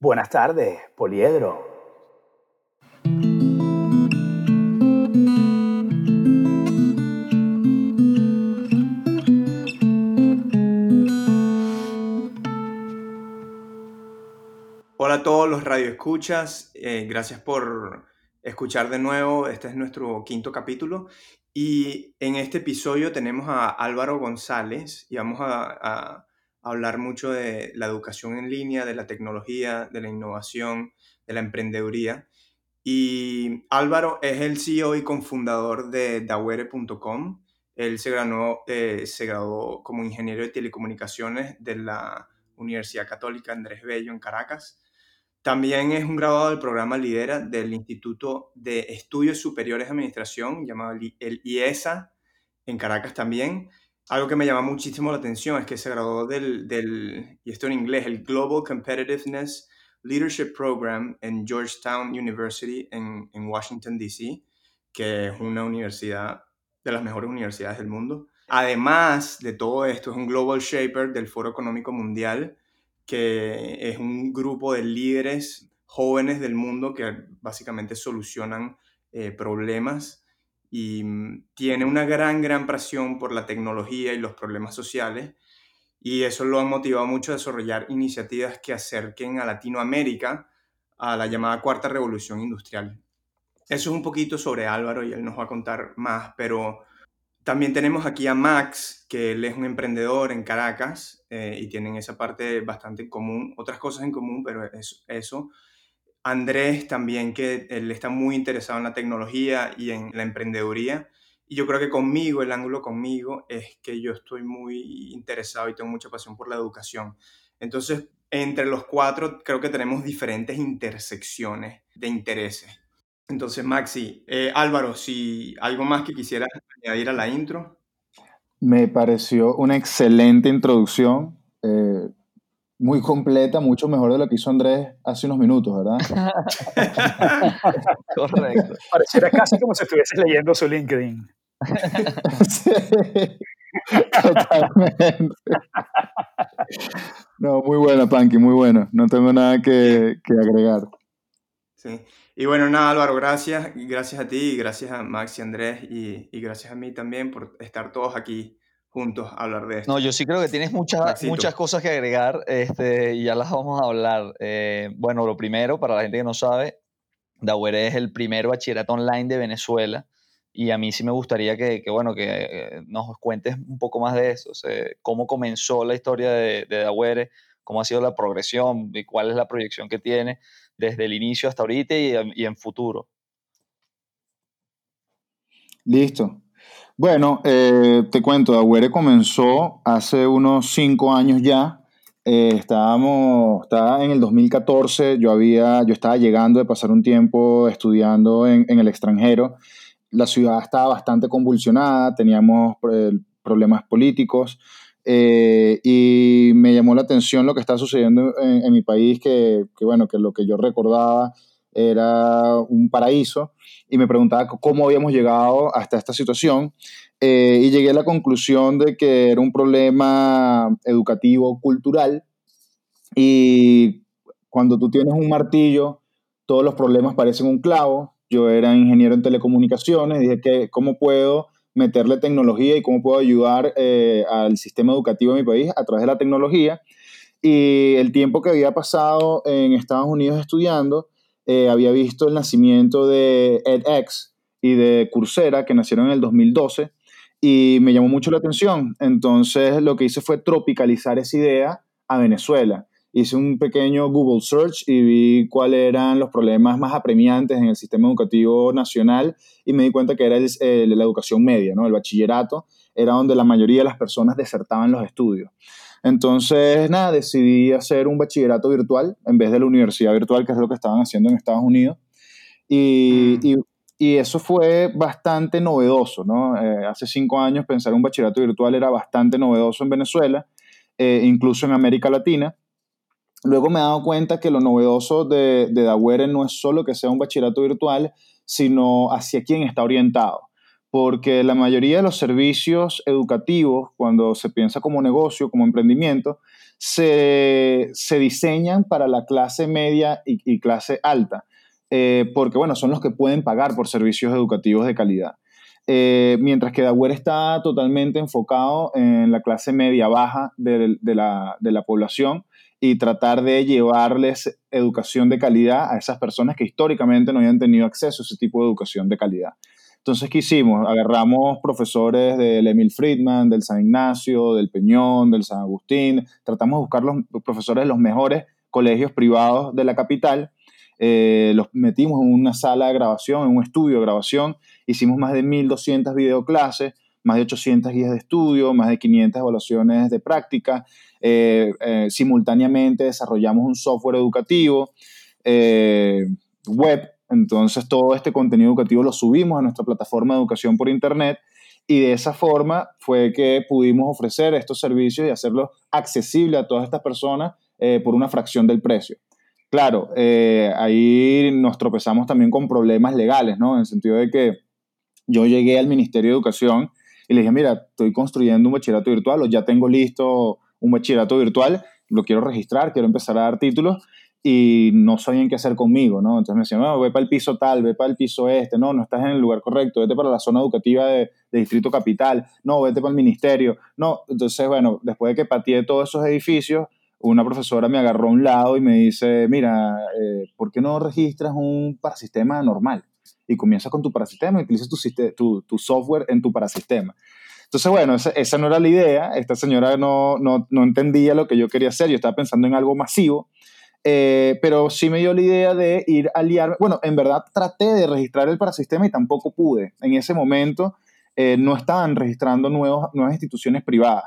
Buenas tardes, Poliedro. Hola a todos los radioescuchas, eh, gracias por escuchar de nuevo, este es nuestro quinto capítulo. Y en este episodio tenemos a Álvaro González y vamos a hablar mucho de la educación en línea, de la tecnología, de la innovación, de la emprendeduría. Y Álvaro es el CEO y cofundador de Dawere.com. Él se graduó, eh, se graduó como ingeniero de telecomunicaciones de la Universidad Católica Andrés Bello en Caracas. También es un graduado del programa Lidera del Instituto de Estudios Superiores de Administración, llamado el IESA, en Caracas también. Algo que me llama muchísimo la atención es que se graduó del, del, y esto en inglés, el Global Competitiveness Leadership Program en Georgetown University en, en Washington, D.C., que es una universidad de las mejores universidades del mundo. Además de todo esto, es un Global Shaper del Foro Económico Mundial, que es un grupo de líderes jóvenes del mundo que básicamente solucionan eh, problemas y mm, tiene una gran, gran presión por la tecnología y los problemas sociales y eso lo ha motivado mucho a desarrollar iniciativas que acerquen a Latinoamérica a la llamada cuarta revolución industrial. Eso es un poquito sobre Álvaro y él nos va a contar más, pero también tenemos aquí a Max, que él es un emprendedor en Caracas eh, y tienen esa parte bastante en común, otras cosas en común, pero es eso. Andrés también, que él está muy interesado en la tecnología y en la emprendeduría. Y yo creo que conmigo, el ángulo conmigo, es que yo estoy muy interesado y tengo mucha pasión por la educación. Entonces, entre los cuatro, creo que tenemos diferentes intersecciones de intereses. Entonces, Maxi, eh, Álvaro, si algo más que quisieras añadir a la intro. Me pareció una excelente introducción. Eh, muy completa, mucho mejor de lo que hizo Andrés hace unos minutos, ¿verdad? Correcto. Pareciera casi como si estuviese leyendo su LinkedIn. sí, totalmente. No, muy buena, Panky, muy buena. No tengo nada que, que, agregar. Sí. Y bueno, nada, Álvaro, gracias. Gracias a ti, gracias a Max y Andrés, y, y gracias a mí también por estar todos aquí juntos a hablar de esto. No, yo sí creo que tienes muchas, muchas cosas que agregar este, y ya las vamos a hablar. Eh, bueno, lo primero, para la gente que no sabe, Dawere es el primer bachillerato online de Venezuela y a mí sí me gustaría que, bueno, que eh, nos cuentes un poco más de eso, cómo comenzó la historia de, de cómo ha sido la progresión y cuál es la proyección que tiene desde el inicio hasta ahorita y, y en futuro. Listo. Bueno, eh, te cuento, Agüere comenzó hace unos cinco años ya. Eh, estábamos, estaba en el 2014, yo, había, yo estaba llegando de pasar un tiempo estudiando en, el extranjero. La ciudad estaba bastante convulsionada, teníamos eh, problemas políticos y me llamó la atención lo que está sucediendo en, mi país, que, que, bueno, que lo que yo recordaba era un paraíso y me preguntaba cómo habíamos llegado hasta esta situación eh, y llegué a la conclusión de que era un problema educativo cultural y cuando tú tienes un martillo todos los problemas parecen un clavo. Yo era ingeniero en telecomunicaciones, dije que cómo puedo meterle tecnología y cómo puedo ayudar eh, al sistema educativo de mi país a través de la tecnología. Y el tiempo que había pasado en Estados Unidos estudiando, eh, había visto el nacimiento de edX y de Coursera, que nacieron en el 2012, y me llamó mucho la atención. Entonces lo que hice fue tropicalizar esa idea a Venezuela. Hice un pequeño Google Search y vi cuáles eran los problemas más apremiantes en el sistema educativo nacional y me di cuenta que era la educación media, ¿no? el bachillerato, era donde la mayoría de las personas desertaban los estudios. Entonces, nada, decidí hacer un bachillerato virtual en vez de la universidad virtual, que es lo que estaban haciendo en Estados Unidos. Y, mm. y, eso fue bastante novedoso, ¿no? Eh, hace cinco años pensar un bachillerato virtual era bastante novedoso en Venezuela, eh, incluso en América Latina. Luego me he dado cuenta que lo novedoso de, de no es solo que sea un bachillerato virtual, sino hacia quién está orientado porque la mayoría de los servicios educativos, cuando se piensa como negocio, como emprendimiento, se, diseñan para la clase media y, clase alta, eh, porque bueno, son los que pueden pagar por servicios educativos de calidad. Eh, mientras que Daware está totalmente enfocado en la clase media baja de, la, de, la, población y tratar de llevarles educación de calidad a esas personas que históricamente no habían tenido acceso a ese tipo de educación de calidad. Entonces, ¿qué hicimos? Agarramos profesores del Emil Friedman, del San Ignacio, del Peñón, del San Agustín, tratamos de buscar los profesores de los mejores colegios privados de la capital. Eh, los metimos en una sala de grabación, en un estudio de grabación, hicimos más de 1.200 videoclases, más de 800 guías de estudio, más de 500 evaluaciones de práctica, eh, eh, simultáneamente desarrollamos un software educativo, web, entonces todo este contenido educativo lo subimos a nuestra plataforma de educación por Internet y de esa forma fue que pudimos ofrecer estos servicios y hacerlos accesibles a todas estas personas por una fracción del precio. Claro, eh, ahí nos tropezamos también con problemas legales, ¿no? En el sentido de que yo llegué al Ministerio de Educación y le dije, mira, estoy construyendo un bachillerato virtual o ya tengo listo un bachillerato virtual, lo quiero registrar, quiero empezar a dar títulos y no sabían qué hacer conmigo, ¿no? Entonces me decían, no, ve para el piso tal, ve para el piso este, no, no estás en el lugar correcto, vete para la zona educativa de, de Distrito Capital, no, vete para el ministerio, no. Entonces, bueno, después de que pateé todos esos edificios, una profesora me agarró a un lado y me dice, mira, eh, ¿por qué no registras un parasistema normal? Y comienzas con tu parasistema y utilizas tu, tu, software en tu parasistema. Entonces, bueno, esa, no era la idea. Esta señora no, no, no, entendía lo que yo quería hacer. Yo estaba pensando en algo masivo. Eh, pero sí me dio la idea de ir a liarme. Bueno, en verdad traté de registrar el parasistema y tampoco pude. En ese momento eh, no estaban registrando nuevos, nuevas instituciones privadas.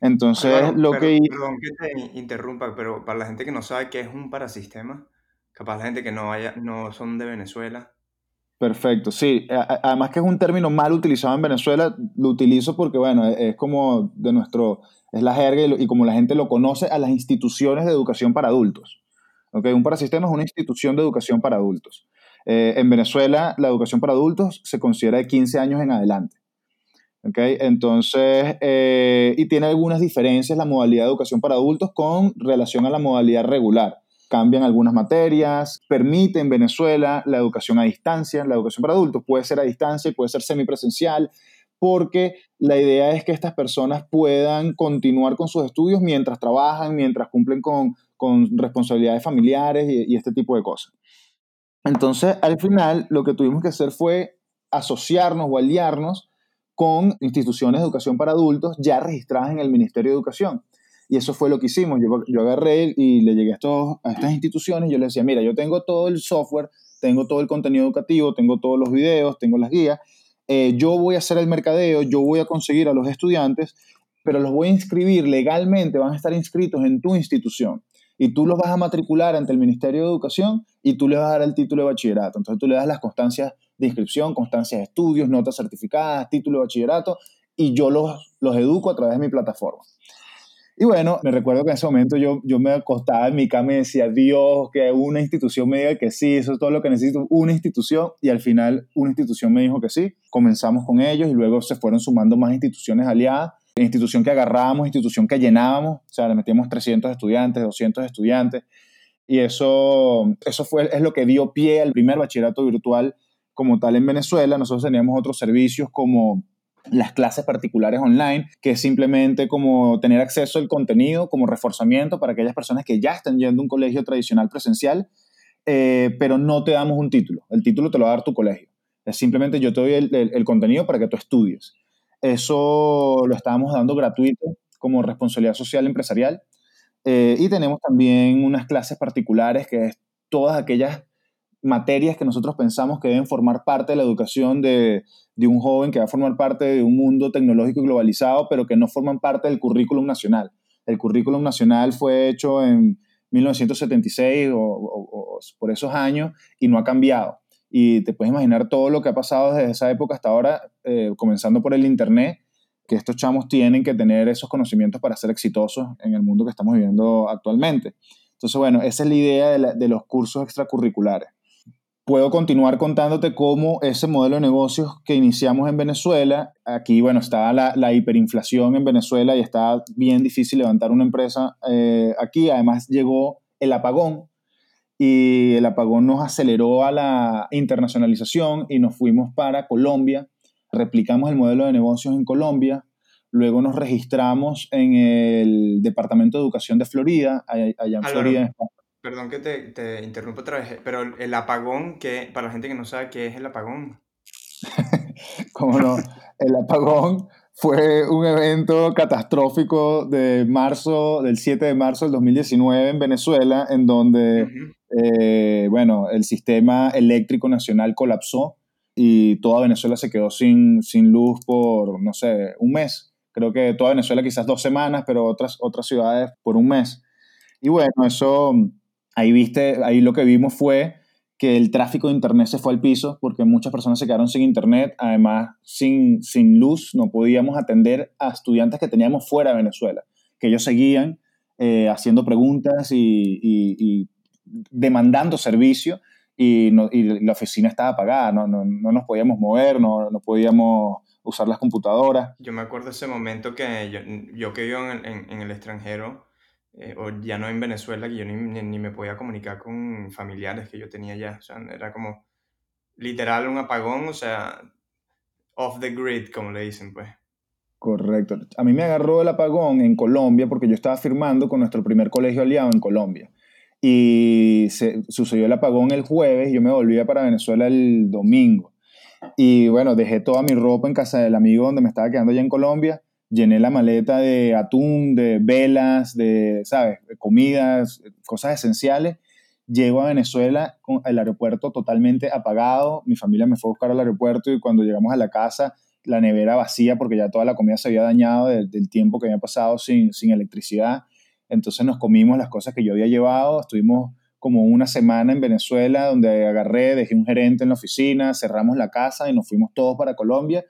Entonces, lo que... Perdón que te interrumpa, pero para la gente que no sabe qué es un parasistema, capaz la gente que no, haya, no son de Venezuela. Perfecto, sí. Además que es un término mal utilizado en Venezuela, lo utilizo porque, bueno, e, es como de nuestro, es la jerga y, como la gente lo conoce a las instituciones de educación para adultos. ¿Okay? Un parasistema es una institución de educación para adultos. Eh, en Venezuela, la educación para adultos se considera de 15 años en adelante. Okay, entonces, eh, y tiene algunas diferencias la modalidad de educación para adultos con relación a la modalidad regular. Cambian algunas materias, permite en Venezuela la educación a distancia, la educación para adultos puede ser a distancia y puede ser semipresencial, porque la idea es que estas personas puedan continuar con sus estudios mientras trabajan, mientras cumplen con, con responsabilidades familiares y, este tipo de cosas. Entonces, al final, lo que tuvimos que hacer fue asociarnos o aliarnos con instituciones de educación para adultos ya registradas en el Ministerio de Educación. Y eso fue lo que hicimos. Yo, yo agarré y le llegué a, estos, a estas instituciones y yo les decía, mira, yo tengo todo el software, tengo todo el contenido educativo, tengo todos los videos, tengo las guías, eh, yo voy a hacer el mercadeo, yo voy a conseguir a los estudiantes, pero los voy a inscribir legalmente, van a estar inscritos en tu institución. Y tú los vas a matricular ante el Ministerio de Educación y tú les vas a dar el título de bachillerato. Entonces tú le das las constancias de inscripción, constancias de estudios, notas certificadas, título de bachillerato, y yo los, los educo a través de mi plataforma. Y bueno, me recuerdo que en ese momento yo, yo me acostaba en mi cama y decía, Dios, que una institución me diga que sí, eso es todo lo que necesito, una institución, y al final una institución me dijo que sí, comenzamos con ellos y luego se fueron sumando más instituciones aliadas, institución que agarrábamos, institución que llenábamos, o sea, le metíamos 300 estudiantes, 200 estudiantes, y eso, eso fue, es lo que dio pie al primer bachillerato virtual como tal en Venezuela. Nosotros teníamos otros servicios como las clases particulares online, que es simplemente como tener acceso al contenido como reforzamiento para aquellas personas que ya están yendo a un colegio tradicional presencial, eh, pero no te damos un título. El título te lo va a dar tu colegio. Simplemente yo te doy el, contenido para que tú estudies. Eso lo estábamos dando gratuito como responsabilidad social empresarial. Eh, y tenemos también unas clases particulares que es todas aquellas materias que nosotros pensamos que deben formar parte de la educación de, un joven que va a formar parte de un mundo tecnológico y globalizado, pero que no forman parte del currículum nacional. El currículum nacional fue hecho en 1976 o, por esos años y no ha cambiado. Y te puedes imaginar todo lo que ha pasado desde esa época hasta ahora, eh, comenzando por el Internet, que estos chamos tienen que tener esos conocimientos para ser exitosos en el mundo que estamos viviendo actualmente. Entonces, bueno, esa es la idea de los cursos extracurriculares. Puedo continuar contándote cómo ese modelo de negocios que iniciamos en Venezuela, aquí, bueno, estaba la, hiperinflación en Venezuela y estaba bien difícil levantar una empresa eh, aquí. Además llegó el apagón y el apagón nos aceleró a la internacionalización y nos fuimos para Colombia, replicamos el modelo de negocios en Colombia, luego nos registramos en el Departamento de Educación de Florida, allá en Florida, Perdón que te, te interrumpa otra vez, pero el apagón, que para la gente que no sabe qué es el apagón. ¿Cómo no? El apagón fue un evento catastrófico de marzo, del 7 de marzo del 2019 en Venezuela, en donde, eh, bueno, el sistema eléctrico nacional colapsó y toda Venezuela se quedó sin, sin luz por, no sé, un mes. Creo que toda Venezuela quizás dos semanas, pero otras, otras ciudades por un mes. Y bueno, eso ahí viste, ahí lo que vimos fue que el tráfico de internet se fue al piso porque muchas personas se quedaron sin internet, además sin, sin luz, no podíamos atender a estudiantes que teníamos fuera de Venezuela, que ellos seguían eh, haciendo preguntas y, demandando servicio y, la oficina estaba apagada, no, no, no nos podíamos mover, no, no, podíamos usar las computadoras. Yo me acuerdo ese momento que yo, yo que vivo en, en el extranjero, eh, o ya no en Venezuela, que yo ni, ni, me podía comunicar con familiares que yo tenía ya. O sea, era como literal un apagón, o sea, off the grid, como le dicen, pues. Correcto. A mí me agarró el apagón en Colombia porque yo estaba firmando con nuestro primer colegio aliado en Colombia. Y se, sucedió el apagón el jueves y yo me volvía para Venezuela el domingo. Y bueno, dejé toda mi ropa en casa del amigo donde me estaba quedando allá en Colombia llené la maleta de atún, de velas, de, ¿sabes?, comidas, cosas esenciales. Llego a Venezuela con el aeropuerto totalmente apagado. Mi familia me fue a buscar al aeropuerto y cuando llegamos a la casa, la nevera vacía porque ya toda la comida se había dañado del, tiempo que había pasado sin, sin electricidad. Entonces nos comimos las cosas que yo había llevado. Estuvimos como una semana en Venezuela donde agarré, dejé un gerente en la oficina, cerramos la casa y nos fuimos todos para Colombia.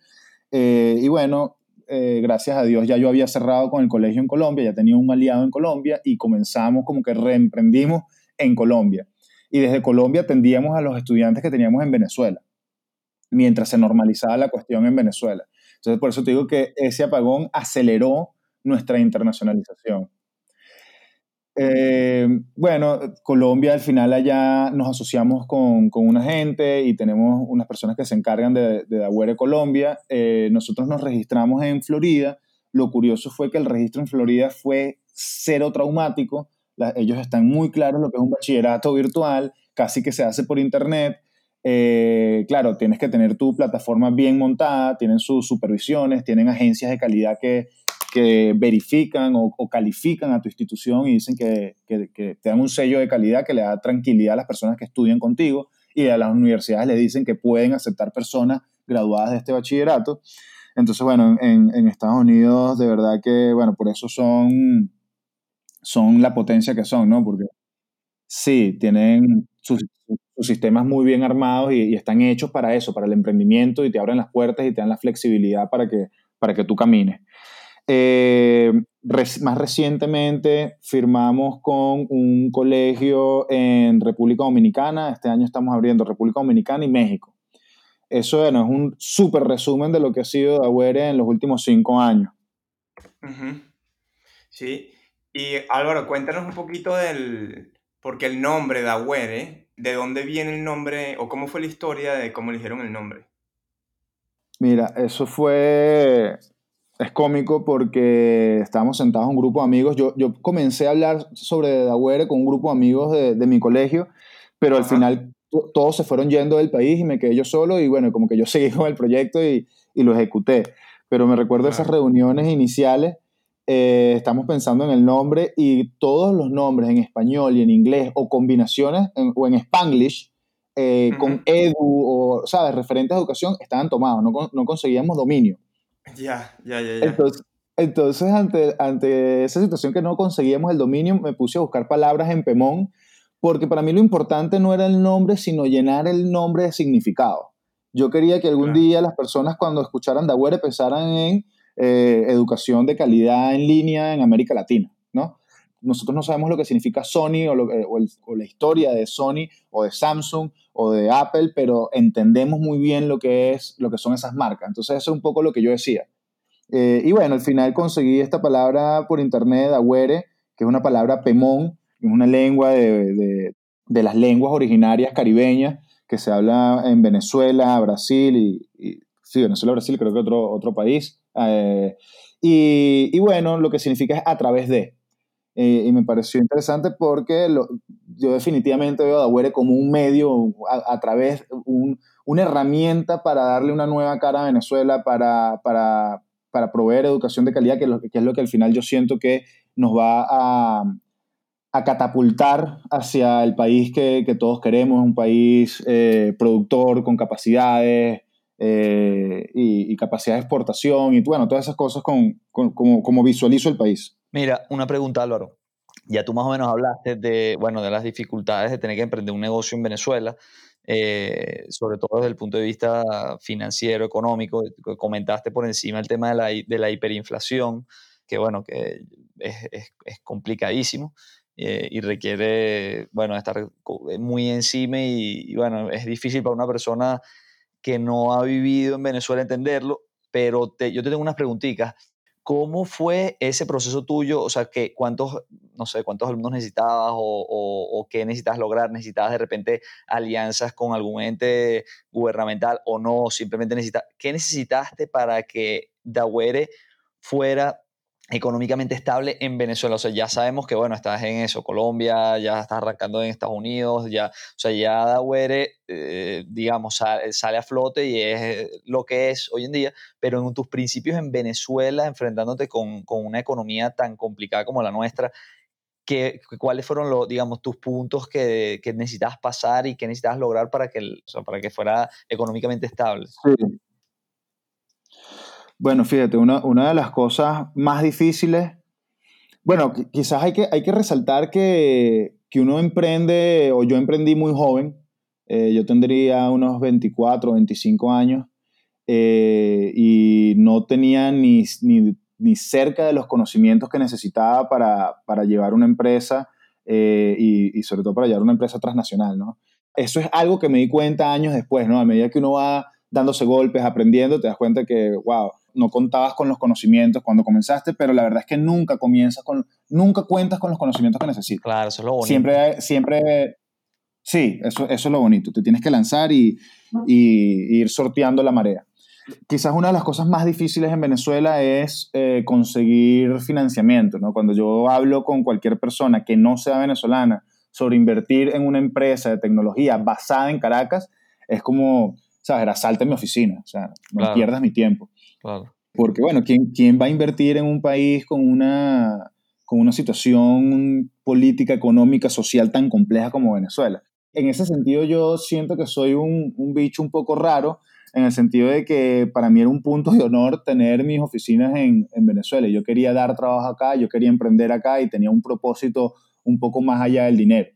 Eh, y bueno, eh, gracias a Dios, ya yo había cerrado con el colegio en Colombia, ya tenía un aliado en Colombia y comenzamos como que reemprendimos en Colombia. Y desde Colombia atendíamos a los estudiantes que teníamos en Venezuela, mientras se normalizaba la cuestión en Venezuela. Entonces, por eso te digo que ese apagón aceleró nuestra internacionalización. Eh, bueno, Colombia al final allá nos asociamos con, con, una gente y tenemos unas personas que se encargan de, de Colombia. Eh, nosotros nos registramos en Florida. Lo curioso fue que el registro en Florida fue cero traumático. ellos están muy claros lo que es un bachillerato virtual, casi que se hace por internet. Eh, claro, tienes que tener tu plataforma bien montada, tienen sus supervisiones, tienen agencias de calidad que, que verifican o, califican a tu institución y dicen que, que, te dan un sello de calidad que le da tranquilidad a las personas que estudian contigo y a las universidades le dicen que pueden aceptar personas graduadas de este bachillerato. Entonces, bueno, en, en Estados Unidos de verdad que, bueno, por eso son, son la potencia que son, ¿no? Porque sí, tienen sus, sus sistemas muy bien armados y, y, están hechos para eso, para el emprendimiento y te abren las puertas y te dan la flexibilidad para que, para que tú camines. Eh, más recientemente firmamos con un colegio en República Dominicana. Este año estamos abriendo República Dominicana y México. Eso es un súper resumen de lo que ha sido Dawere en los últimos cinco años. Sí. Y Álvaro, cuéntanos un poquito del. Porque el nombre Dawere, ¿de dónde viene el nombre o cómo fue la historia de cómo eligieron el nombre? Mira, eso fue es cómico porque estábamos sentados un grupo de amigos. Yo, yo comencé a hablar sobre Dawere con un grupo de amigos de, de mi colegio, pero al final todos se fueron yendo del país y me quedé yo solo y bueno, como que yo seguí con el proyecto y, y lo ejecuté. Pero me recuerdo esas reuniones iniciales, eh, estamos pensando en el nombre y todos los nombres en español y en inglés o combinaciones o en spanglish eh, con edu o, ¿sabes?, referentes a educación estaban tomados, no, no conseguíamos dominio. Ya, ya, ya, ya. Entonces, entonces ante, ante esa situación que no conseguíamos el dominio, me puse a buscar palabras en Pemón, porque para mí lo importante no era el nombre, sino llenar el nombre de significado. Yo quería que algún día las personas cuando escucharan Dawere pensaran en eh, educación de calidad en línea en América Latina. Nosotros no sabemos lo que significa Sony o, o, la historia de Sony o de Samsung o de Apple, pero entendemos muy bien lo que, es, lo que son esas marcas. Entonces eso es un poco lo que yo decía. Eh, y bueno, al final conseguí esta palabra por internet, Agüere, que es una palabra pemón, es una lengua de, de, las lenguas originarias caribeñas que se habla en Venezuela, Brasil y, sí, Venezuela, Brasil, creo que otro, otro país. Eh, y, y, bueno, lo que significa es a través de. Eh, y me pareció interesante porque yo definitivamente veo a Dawere como un medio, a, través, un, una herramienta para darle una nueva cara a Venezuela, para, para, para proveer educación de calidad, que, que, es lo que al final yo siento que nos va a, a catapultar hacia el país que, que todos queremos, un país eh, productor con capacidades eh, y, capacidad de exportación y bueno, todas esas cosas con, como, como visualizo el país. Mira, una pregunta Álvaro. Ya tú más o menos hablaste de, bueno, de las dificultades de tener que emprender un negocio en Venezuela, eh, sobre todo desde el punto de vista financiero, económico. Comentaste por encima el tema de la, de la hiperinflación, que bueno, que es, complicadísimo. Eh, y requiere, bueno, estar eh, muy encima y, bueno, es difícil para una persona que no ha vivido en Venezuela entenderlo, pero yo te tengo unas preguntitas. ¿Cómo fue ese proceso tuyo? O sea, que ¿cuántos, no sé, cuántos alumnos necesitabas o, o, qué necesitabas lograr? ¿Necesitabas de repente alianzas con algún ente gubernamental o no? Simplemente necesitas, ¿qué necesitaste para que Dawere fuera económicamente estable en Venezuela. O sea, ya sabemos que, bueno, estás en eso, Colombia, ya estás arrancando en Estados Unidos, ya, o sea, ya Dawere, eh, digamos, sale, a flote y es lo que es hoy en día, pero en tus principios en Venezuela, enfrentándote con, una economía tan complicada como la nuestra, ¿qué, ¿cuáles fueron, los, digamos, tus puntos que, que necesitabas pasar y que necesitabas lograr para que, para que fuera económicamente estable? Sí. Bueno, fíjate, una, una de las cosas más difíciles, bueno, quizás hay que, hay que resaltar que, que uno emprende, o yo emprendí muy joven, eh, yo tendría unos 24, 25 años, eh, y no tenía ni, ni, ni, cerca de los conocimientos que necesitaba para, para llevar una empresa eh, y, sobre todo para llevar una empresa transnacional, ¿no? Eso es algo que me di cuenta años después, ¿no? A medida que uno va dándose golpes, aprendiendo, te das cuenta que, wow, no contabas con los conocimientos cuando comenzaste, pero la verdad es que nunca comienzas con, nunca cuentas con los conocimientos que necesitas. Claro, eso es lo bonito. Siempre, siempre, sí, eso, eso es lo bonito. Te tienes que lanzar y, y, ir sorteando la marea. Quizás una de las cosas más difíciles en Venezuela es eh, conseguir financiamiento, ¿no? Cuando yo hablo con cualquier persona que no sea venezolana sobre invertir en una empresa de tecnología basada en Caracas, es como, ¿sabes? Era salte en mi oficina, o sea, no pierdas mi tiempo. Porque, bueno, ¿quién, ¿quién va a invertir en un país con una, con una situación política, económica, social tan compleja como Venezuela? En ese sentido, yo siento que soy un, un bicho un poco raro, en el sentido de que para mí era un punto de honor tener mis oficinas en, en, Venezuela. Yo quería dar trabajo acá, yo quería emprender acá y tenía un propósito un poco más allá del dinero.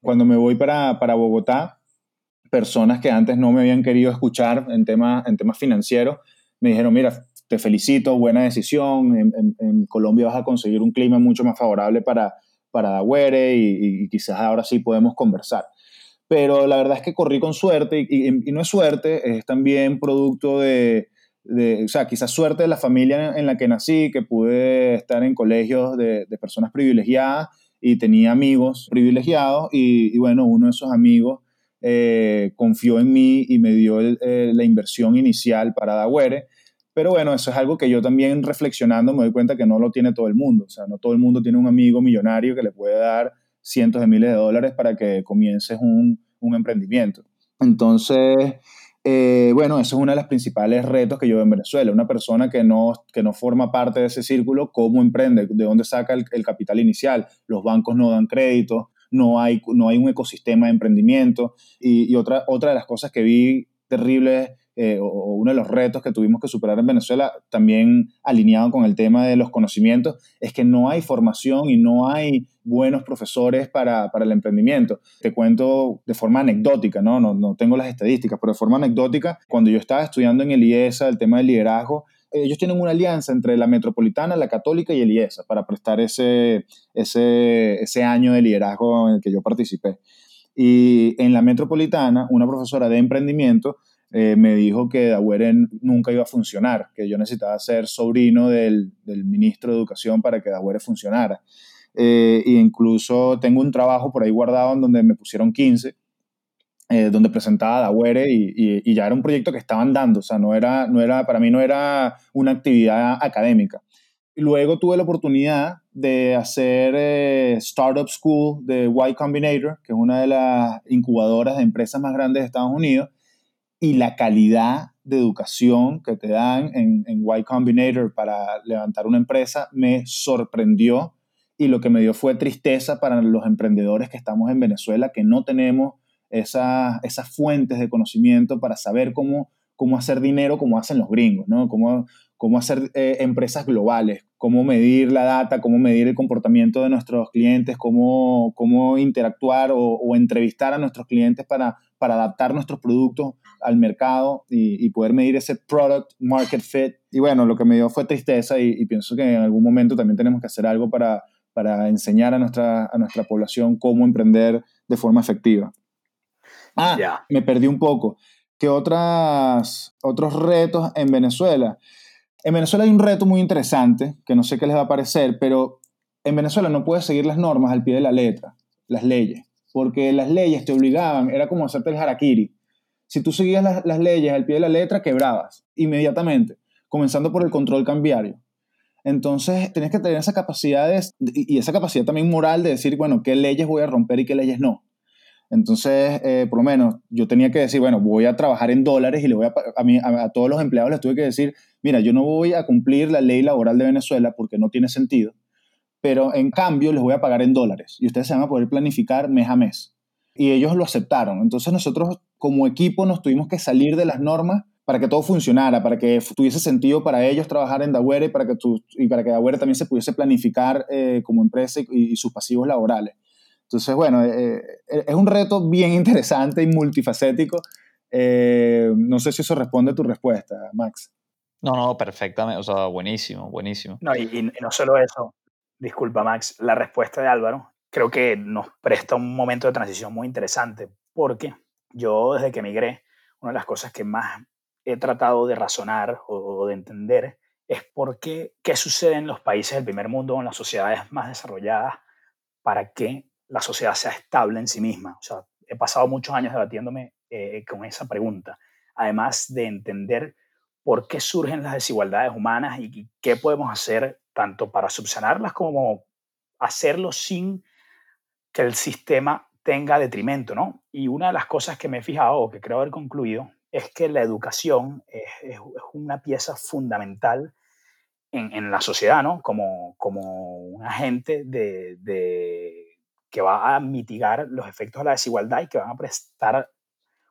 Cuando me voy para, para Bogotá, personas que antes no me habían querido escuchar en temas, en temas financieros, me dijeron, mira, te felicito, buena decisión, en, Colombia vas a conseguir un clima mucho más favorable para, para Dagüere y, quizás ahora sí podemos conversar. Pero la verdad es que corrí con suerte y, no es suerte, es también producto de, de, o sea, quizás suerte de la familia en la que nací, que pude estar en colegios de personas privilegiadas y tenía amigos privilegiados y, bueno, uno de esos amigos eh, confió en mí y me dio eh, la inversión inicial para Dagüere. Pero bueno, eso es algo que yo también reflexionando me doy cuenta que no lo tiene todo el mundo. O sea, no todo el mundo tiene un amigo millonario que le puede dar cientos de miles de dólares para que comiences un, un emprendimiento. Entonces, eh, bueno, eso es uno de los principales retos que yo veo en Venezuela. Una persona que no, que no forma parte de ese círculo, ¿cómo emprende? ¿De dónde saca el, el capital inicial? Los bancos no dan crédito, no hay, no hay un ecosistema de emprendimiento. Y, otra, otra de las cosas que vi terribles eh, o, uno de los retos que tuvimos que superar en Venezuela, también alineado con el tema de los conocimientos, es que no hay formación y no hay buenos profesores para, para el emprendimiento. Te cuento de forma anecdótica, ¿no? ¿no? No tengo las estadísticas, pero de forma anecdótica, cuando yo estaba estudiando en el IESA el tema del liderazgo, ellos tienen una alianza entre la Metropolitana, la Católica y el IESA para prestar ese, ese, ese año de liderazgo en el que yo participé. Y en la Metropolitana, una profesora de emprendimiento eh, me dijo que Dawere nunca iba a funcionar, que yo necesitaba ser sobrino del, del ministro de Educación para que Dawere funcionara. e incluso tengo un trabajo por ahí guardado en donde me pusieron 15 eh, donde presentaba Dawere y, ya era un proyecto que estaban dando, o sea, no era, no era, para mí no era una actividad académica. Luego tuve la oportunidad de hacer eh, Startup School de Y Combinator, que es una de las incubadoras de empresas más grandes de Estados Unidos, y la calidad de educación que te dan en, en Y Combinator para levantar una empresa me sorprendió y lo que me dio fue tristeza para los emprendedores que estamos en Venezuela, que no tenemos esas, esas fuentes de conocimiento para saber cómo, cómo hacer dinero como hacen los gringos, ¿no? Cómo, cómo hacer eh, empresas globales, cómo medir la data, cómo medir el comportamiento de nuestros clientes, cómo, cómo interactuar o, entrevistar a nuestros clientes para, adaptar nuestros productos al mercado y, poder medir ese product market fit. Y bueno, lo que me dio fue tristeza y, y pienso que en algún momento también tenemos que hacer algo para, para enseñar a nuestra, a nuestra población cómo emprender de forma efectiva. Ah, me perdí un poco. ¿Qué otras, otros retos en Venezuela? En Venezuela hay un reto muy interesante, que no sé qué les va a parecer, pero en Venezuela no puedes seguir las normas al pie de la letra, las leyes, porque las leyes te obligaban, era como hacerte el harakiri. Si tú seguías las, las leyes al pie de la letra, quebrabas inmediatamente, comenzando por el control cambiario. Entonces, tenías que tener esa capacidad y esa capacidad también moral de decir, bueno, qué leyes voy a romper y qué leyes no. Entonces, eh, por lo menos, yo tenía que decir, bueno, voy a trabajar en dólares y le voy a, a, a, todos los empleados les tuve que decir, mira, yo no voy a cumplir la ley laboral de Venezuela porque no tiene sentido, pero en cambio les voy a pagar en dólares y ustedes se van a poder planificar mes a mes. Y ellos lo aceptaron. Entonces nosotros como equipo nos tuvimos que salir de las normas para que todo funcionara, para que tuviese sentido para ellos trabajar en Dawere y para que Dawere también se pudiese planificar eh, como empresa y, y sus pasivos laborales. Entonces, bueno, eh, eh, es un reto bien interesante y multifacético. Eh, no sé si eso responde a tu respuesta, Max. No, no, perfectamente, o sea, buenísimo, buenísimo. No, y, no solo eso, disculpa Max, la respuesta de Álvaro creo que nos presta un momento de transición muy interesante, porque yo desde que emigré, una de las cosas que más he tratado de razonar o, o de entender es por qué, qué sucede en los países del primer mundo o en las sociedades más desarrolladas para que la sociedad sea estable en sí misma. O sea, he pasado muchos años debatiéndome eh, con esa pregunta, además de entender por qué surgen las desigualdades humanas y qué podemos hacer tanto para subsanarlas como hacerlo sin que el sistema tenga detrimento, ¿no? Y una de las cosas que me he fijado o que creo haber concluido es que la educación es, una pieza fundamental en, la sociedad, ¿no? Como, como un agente de que va a mitigar los efectos de la desigualdad y que van a prestar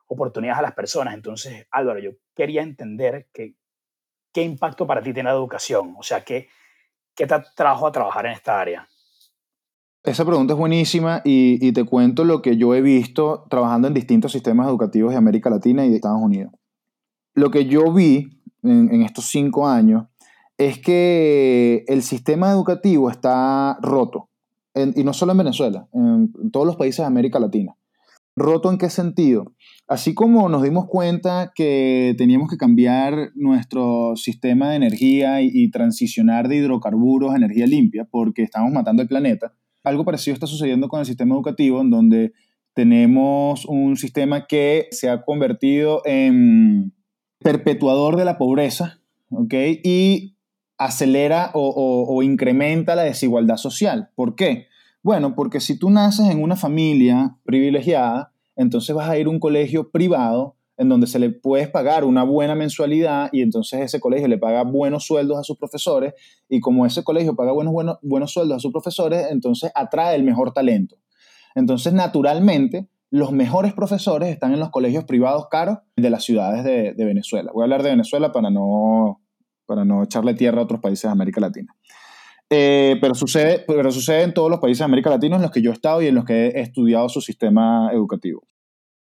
oportunidades a las personas. Entonces, Álvaro, yo quería entender qué impacto para ti tiene la educación, o sea, qué, qué te trajo a trabajar en esta área. Esa pregunta es buenísima y, te cuento lo que yo he visto trabajando en distintos sistemas educativos de América Latina y de Estados Unidos. Lo que yo vi en estos cinco años es que el sistema educativo está roto y no solo en Venezuela, en, todos los países de América Latina. ¿Roto en qué sentido? Así como nos dimos cuenta que teníamos que cambiar nuestro sistema de energía y, transicionar de hidrocarburos a energía limpia porque estamos matando el planeta, algo parecido está sucediendo con el sistema educativo en donde tenemos un sistema que se ha convertido en perpetuador de la pobreza, ¿ok? Y acelera o, incrementa la desigualdad social. ¿Por qué? Bueno, porque si tú naces en una familia privilegiada, entonces vas a ir a un colegio privado en donde se le puedes pagar una buena mensualidad y entonces ese colegio le paga buenos sueldos a sus profesores y como ese colegio paga buenos, buenos, buenos sueldos a sus profesores, entonces atrae el mejor talento. Entonces, naturalmente, los mejores profesores están en los colegios privados caros de las ciudades de, de Venezuela. Voy a hablar de Venezuela para no para no echarle tierra a otros países de América Latina. Eh, pero, sucede, pero sucede en todos los países de América Latina en los que yo he estado y en los que he estudiado su sistema educativo.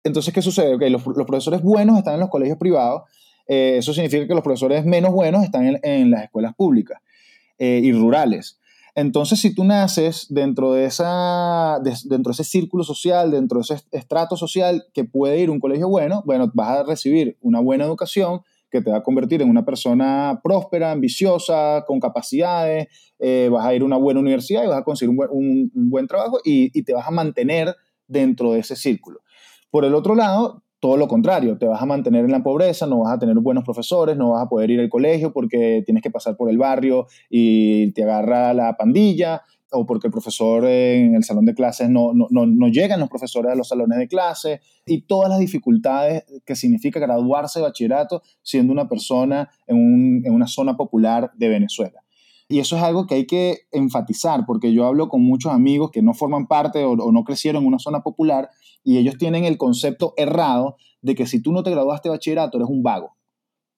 Entonces, ¿qué sucede? Okay, los, los, profesores buenos están en los colegios privados eh, eso significa que los profesores menos buenos están en, las escuelas públicas eh, y rurales. Entonces, si tú naces dentro de, esa, dentro de ese círculo social, dentro de ese estrato social que puede ir un colegio bueno, bueno, vas a recibir una buena educación que te va a convertir en una persona próspera, ambiciosa, con capacidades, eh, vas a ir a una buena universidad y vas a conseguir un buen, trabajo y, y te vas a mantener dentro de ese círculo. Por el otro lado, todo lo contrario, te vas a mantener en la pobreza, no vas a tener buenos profesores, no vas a poder ir al colegio porque tienes que pasar por el barrio y te agarra la pandilla, o porque el profesor en el salón de clases no, no, no, llegan los profesores a los salones de clase, y todas las dificultades que significa graduarse de bachillerato siendo una persona en, una zona popular de Venezuela. Y eso es algo que hay que enfatizar, porque yo hablo con muchos amigos que no forman parte o, no crecieron en una zona popular y ellos tienen el concepto errado de que si tú no te graduaste de bachillerato eres un vago.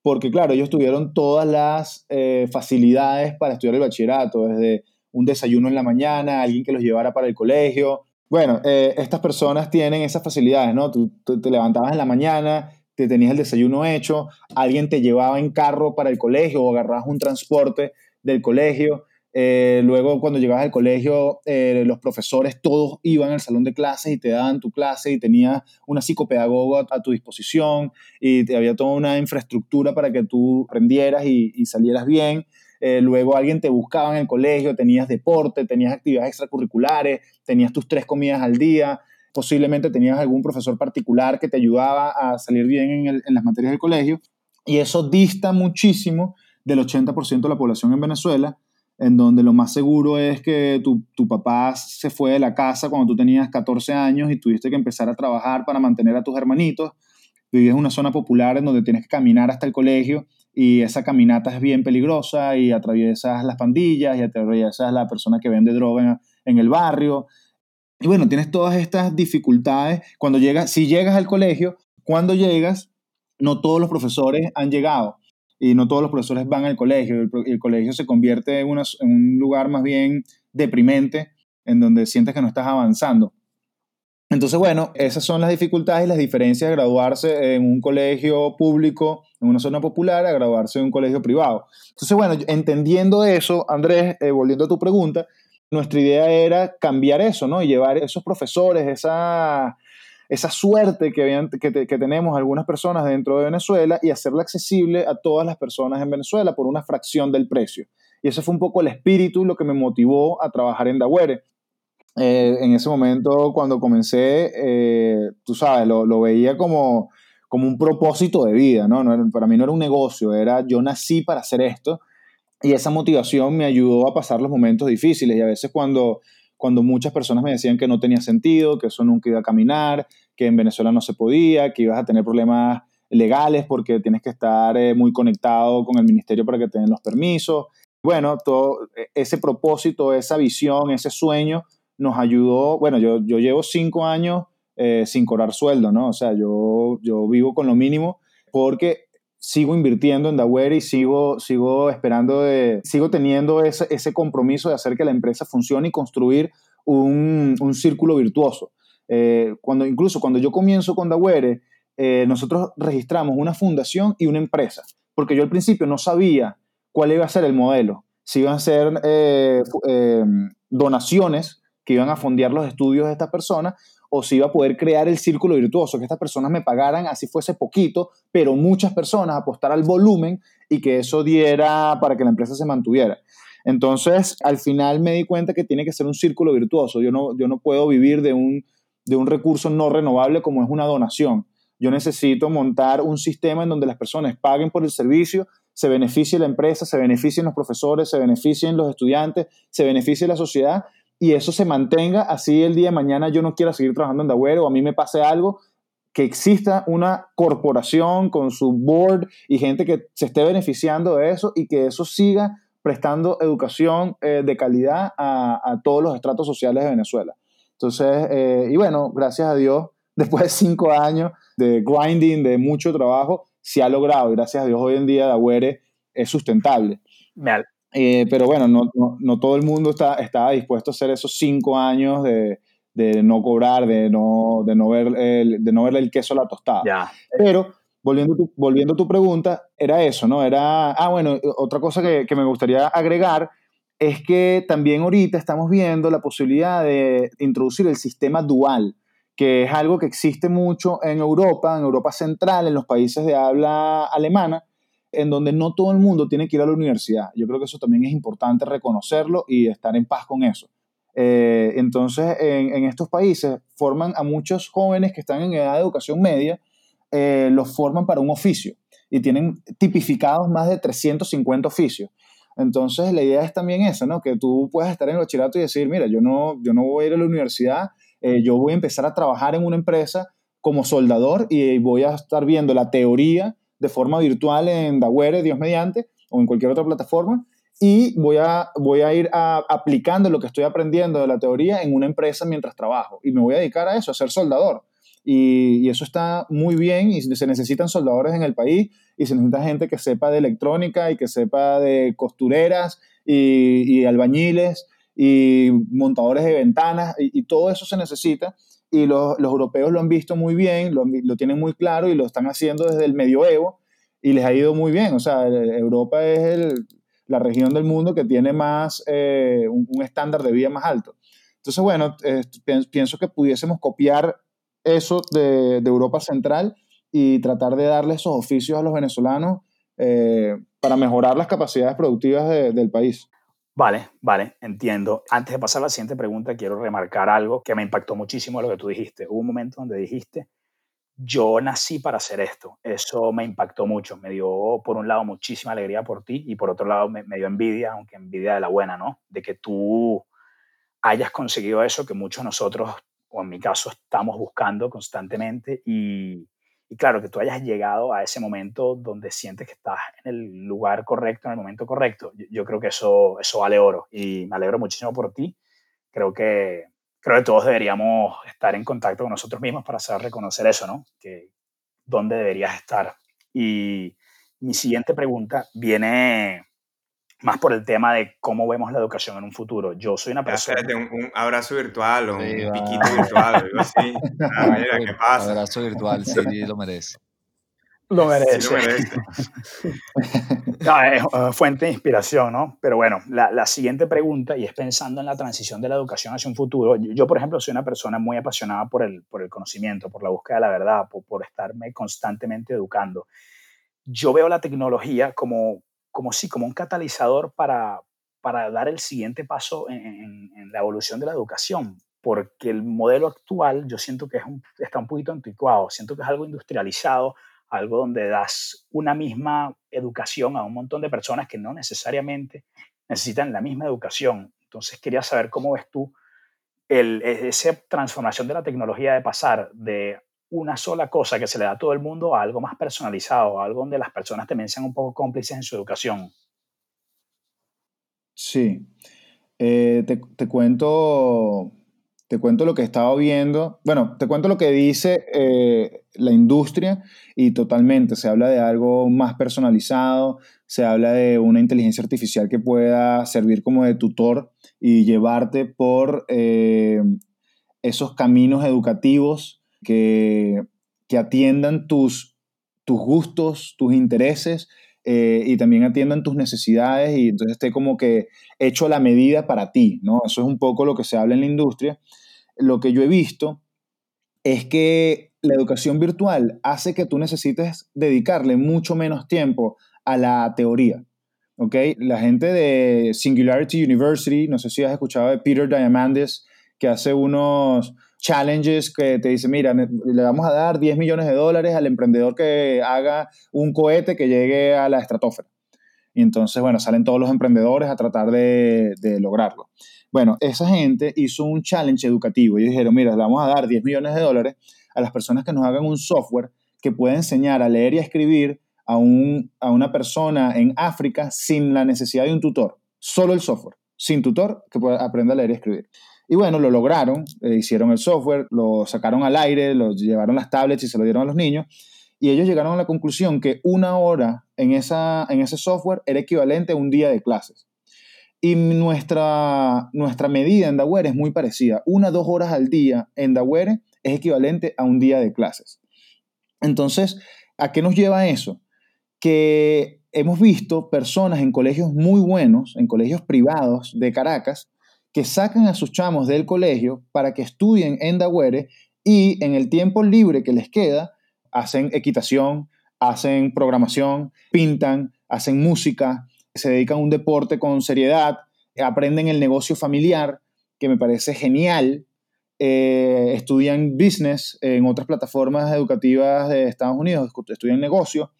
Porque claro, ellos tuvieron todas las eh, facilidades para estudiar el bachillerato, desde un desayuno en la mañana, alguien que los llevara para el colegio. Bueno, eh, estas personas tienen esas facilidades, ¿no? Tú, te levantabas en la mañana, te tenías el desayuno hecho, alguien te llevaba en carro para el colegio o agarrabas un transporte del colegio. Eh, luego, cuando llegabas al colegio, eh, los profesores todos iban al salón de clases y te daban tu clase y tenías una psicopedagoga a, tu disposición y te, había toda una infraestructura para que tú aprendieras y, y salieras bien. Eh, luego alguien te buscaba en el colegio, tenías deporte, tenías actividades extracurriculares, tenías tus tres comidas al día, posiblemente tenías algún profesor particular que te ayudaba a salir bien en, las materias del colegio. Y eso dista muchísimo del 80% de la población en Venezuela, en donde lo más seguro es que tu, tu, papá se fue de la casa cuando tú tenías 14 años y tuviste que empezar a trabajar para mantener a tus hermanitos. Vivías en una zona popular en donde tienes que caminar hasta el colegio y esa caminata es bien peligrosa y atraviesas las pandillas y atraviesas la persona que vende droga en, el barrio. Y bueno, tienes todas estas dificultades cuando llegas, si llegas al colegio, cuando llegas, no todos los profesores han llegado y no todos los profesores van al colegio. El, el colegio se convierte en, en un lugar más bien deprimente en donde sientes que no estás avanzando. Entonces, bueno, esas son las dificultades y las diferencias de graduarse en un colegio público, en una zona popular, a graduarse en un colegio privado. Entonces, bueno, entendiendo eso, Andrés, eh, volviendo a tu pregunta, nuestra idea era cambiar eso, ¿no? Y llevar esos profesores, esa, esa suerte que, tenemos algunas personas dentro de Venezuela y hacerla accesible a todas las personas en Venezuela por una fracción del precio. Y ese fue un poco el espíritu, lo que me motivó a trabajar en Dawere. Eh, en ese momento, cuando comencé, eh, tú sabes, lo, lo, veía como, como un propósito de vida, ¿no? ¿no? Para mí no era un negocio, era yo nací para hacer esto y esa motivación me ayudó a pasar los momentos difíciles y a veces cuando, cuando muchas personas me decían que no tenía sentido, que eso nunca iba a caminar, que en Venezuela no se podía, que ibas a tener problemas legales porque tienes que estar eh, muy conectado con el ministerio para que te den los permisos. Bueno, todo e, ese propósito, esa visión, ese sueño nos ayudó, bueno, yo, yo llevo cinco años eh, sin cobrar sueldo, ¿no? O sea, yo, yo vivo con lo mínimo porque sigo invirtiendo en Daware y sigo, sigo esperando, de, sigo teniendo ese, ese compromiso de hacer que la empresa funcione y construir un, un círculo virtuoso. Eh, cuando, incluso cuando yo comienzo con Daware, eh, nosotros registramos una fundación y una empresa, porque yo al principio no sabía cuál iba a ser el modelo, si iban a ser donaciones que iban a fondear los estudios de esta persona o si iba a poder crear el círculo virtuoso, que estas personas me pagaran así fuese poquito, pero muchas personas apostar al volumen y que eso diera para que la empresa se mantuviera. Entonces, al final me di cuenta que tiene que ser un círculo virtuoso. Yo no, yo no puedo vivir de un, de un recurso no renovable como es una donación. Yo necesito montar un sistema en donde las personas paguen por el servicio, se beneficie la empresa, se beneficien los profesores, se beneficien los estudiantes, se beneficie la sociedad y eso se mantenga así el día de mañana yo no quiera seguir trabajando en Daware o a mí me pase algo, que exista una corporación con su board y gente que se esté beneficiando de eso y que eso siga prestando educación eh, de calidad a, todos los estratos sociales de Venezuela. Entonces, eh, y bueno, gracias a Dios, después de cinco años de grinding, de mucho trabajo, se ha logrado. Y gracias a Dios, hoy en día Daware es sustentable. Me, eh, pero bueno, no, no, todo el mundo está, estaba dispuesto a hacer esos cinco años de, de no cobrar, de no, de no, ver el, de no verle el queso a la tostada. Pero volviendo, tu, volviendo a tu pregunta, era eso, ¿no? Era, ah, bueno, otra cosa que, que me gustaría agregar es que también ahorita estamos viendo la posibilidad de introducir el sistema dual, que es algo que existe mucho en Europa, en Europa Central, en los países de habla alemana, en donde no todo el mundo tiene que ir a la universidad. Yo creo que eso también es importante reconocerlo y estar en paz con eso. Eh, entonces, en, estos países forman a muchos jóvenes que están en edad de educación media, eh, los forman para un oficio y tienen tipificados más de 350 oficios. Entonces, la idea es también esa, ¿no? Que tú puedas estar en el bachillerato y decir, mira, yo no, yo no voy a ir a la universidad, eh, yo voy a empezar a trabajar en una empresa como soldador y voy a estar viendo la teoría de forma virtual en Daware, Dios mediante, o en cualquier otra plataforma, y voy a, voy a ir aplicando lo que estoy aprendiendo de la teoría en una empresa mientras trabajo. Y me voy a dedicar a eso, a ser soldador. Y, eso está muy bien y se necesitan soldadores en el país y se necesita gente que sepa de electrónica y que sepa de costureras y, albañiles y montadores de ventanas y, todo eso se necesita y los, europeos lo han visto muy bien, lo, lo, tienen muy claro y lo están haciendo desde el medioevo y les ha ido muy bien. O sea, Europa es el, la región del mundo que tiene más, eh, un, estándar de vida más alto. Entonces, bueno, pienso que pudiésemos copiar eso de, Europa Central y tratar de darle esos oficios a los venezolanos eh, para mejorar las capacidades productivas del país. Vale, vale, entiendo. Antes de pasar a la siguiente pregunta, quiero remarcar algo que me impactó muchísimo lo que tú dijiste. Hubo un momento donde dijiste yo nací para hacer esto. Eso me impactó mucho. Me dio, por un lado, muchísima alegría por ti y por otro lado, me, dio envidia, aunque envidia de la buena, ¿no? De que tú hayas conseguido eso que muchos de nosotros, o en mi caso, estamos buscando constantemente y, claro, que tú hayas llegado a ese momento donde sientes que estás en el lugar correcto, en el momento correcto. Yo, yo creo que eso, eso vale oro y me alegro muchísimo por ti. Creo que creo que todos deberíamos estar en contacto con nosotros mismos para saber reconocer eso, ¿no? Que dónde deberías estar. Y mi siguiente pregunta viene más por el tema de cómo vemos la educación en un futuro. Yo soy una persona... un, abrazo virtual o un piquito virtual, algo así. Ah, mira, ¿qué pasa? Abrazo virtual, sí, lo merece. Lo merece. es fuente de inspiración, ¿no? Pero bueno, la, siguiente pregunta, y es pensando en la transición de la educación hacia un futuro. Yo, por ejemplo, soy una persona muy apasionada por el, por el conocimiento, por la búsqueda de la verdad, por, por estarme constantemente educando. Yo veo la tecnología como, como sí, como un catalizador para, para dar el siguiente paso en, la evolución de la educación, porque el modelo actual yo siento que es está un poquito anticuado, siento que es algo industrializado, algo donde das una misma educación a un montón de personas que no necesariamente necesitan la misma educación. Entonces quería saber cómo ves tú el, e, esa transformación de la tecnología de pasar de una sola cosa que se le da a todo el mundo a algo más personalizado, algo donde las personas también sean un poco cómplices en su educación. Sí, eh, te, te, cuento te cuento lo que he estado viendo. Bueno, te cuento lo que dice eh, la industria y totalmente se habla de algo más personalizado, se habla de una inteligencia artificial que pueda servir como de tutor y llevarte por eh, esos caminos educativos que, atiendan tus, tus gustos, tus intereses eh, y también atiendan tus necesidades y entonces esté como que hecho a la medida para ti, ¿no? Eso es un poco lo que se habla en la industria lo que yo he visto es que la educación virtual hace que tú necesites dedicarle mucho menos tiempo a la teoría. ¿okay? La gente de Singularity University, no sé si has escuchado de Peter Diamandis, que hace unos challenges que te dice, mira, le vamos a dar 10 millones de dólares al emprendedor que haga un cohete que llegue a la estratosfera. Y entonces, bueno, salen todos los emprendedores a tratar de, de lograrlo. Bueno, esa gente hizo un challenge educativo y dijeron, mira, le vamos a dar 10 millones de dólares a las personas que nos hagan un software que pueda enseñar a leer y a escribir a, un, a una persona en África sin la necesidad de un tutor. Solo el software, sin tutor, que pueda aprender a leer y escribir. Y bueno, lo lograron, eh, hicieron el software, lo sacaron al aire, lo llevaron las tablets y se lo dieron a los niños. Y ellos llegaron a la conclusión que una hora en, esa, en ese software era equivalente a un día de clases. Y nuestra, nuestra medida en Daware es muy parecida. Una, dos horas al día en Daware es equivalente a un día de clases. Entonces, ¿A qué nos lleva eso? Que hemos visto personas en colegios muy buenos, en colegios privados de Caracas, que sacan a sus chamos del colegio para que estudien en Dawere y en el tiempo libre que les queda hacen equitación, hacen programación, pintan, hacen música, se dedican a un deporte con seriedad, aprenden el negocio familiar, que me parece genial, eh, estudian business en otras plataformas educativas de Estados Unidos, estudian negocio.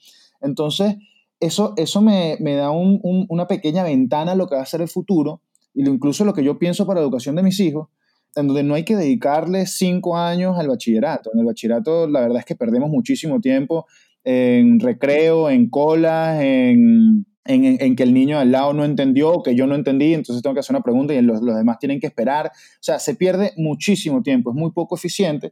Entonces, eso, eso me, da una pequeña ventana a lo que va a ser el futuro incluso lo que yo pienso para la educación de mis hijos, en donde no hay que dedicarle cinco años al bachillerato. En el bachillerato la verdad es que perdemos muchísimo tiempo en recreo, en colas, en, en, que el niño al lado no entendió, que yo no entendí, entonces tengo que hacer una pregunta y los, los demás tienen que esperar. O sea, se pierde muchísimo tiempo, es muy poco eficiente.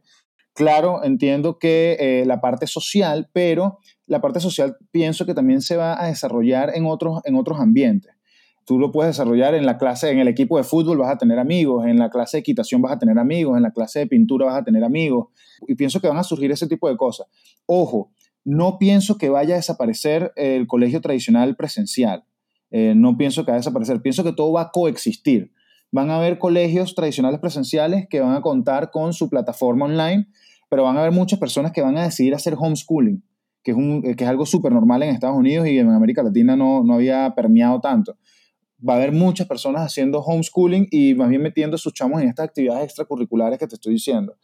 Claro, entiendo que eh, la parte social, pero la parte social pienso que también se va a desarrollar en otros, en otros ambientes. Tú lo puedes desarrollar en la clase, en el equipo de fútbol vas a tener amigos, en la clase de equitación vas a tener amigos, en la clase de pintura vas a tener amigos. Y pienso que van a surgir ese tipo de cosas. Ojo, no pienso que vaya a desaparecer el colegio tradicional presencial. Eh, no pienso que vaya a desaparecer. Pienso que todo va a coexistir. Van a haber colegios tradicionales presenciales que van a contar con su plataforma online, pero van a haber muchas personas que van a decidir hacer homeschooling, que es, que es algo súper normal en Estados Unidos y en América Latina no, no había permeado tanto va a haber muchas personas haciendo homeschooling y más bien metiendo sus chamos en estas actividades extracurriculares que te estoy diciendo.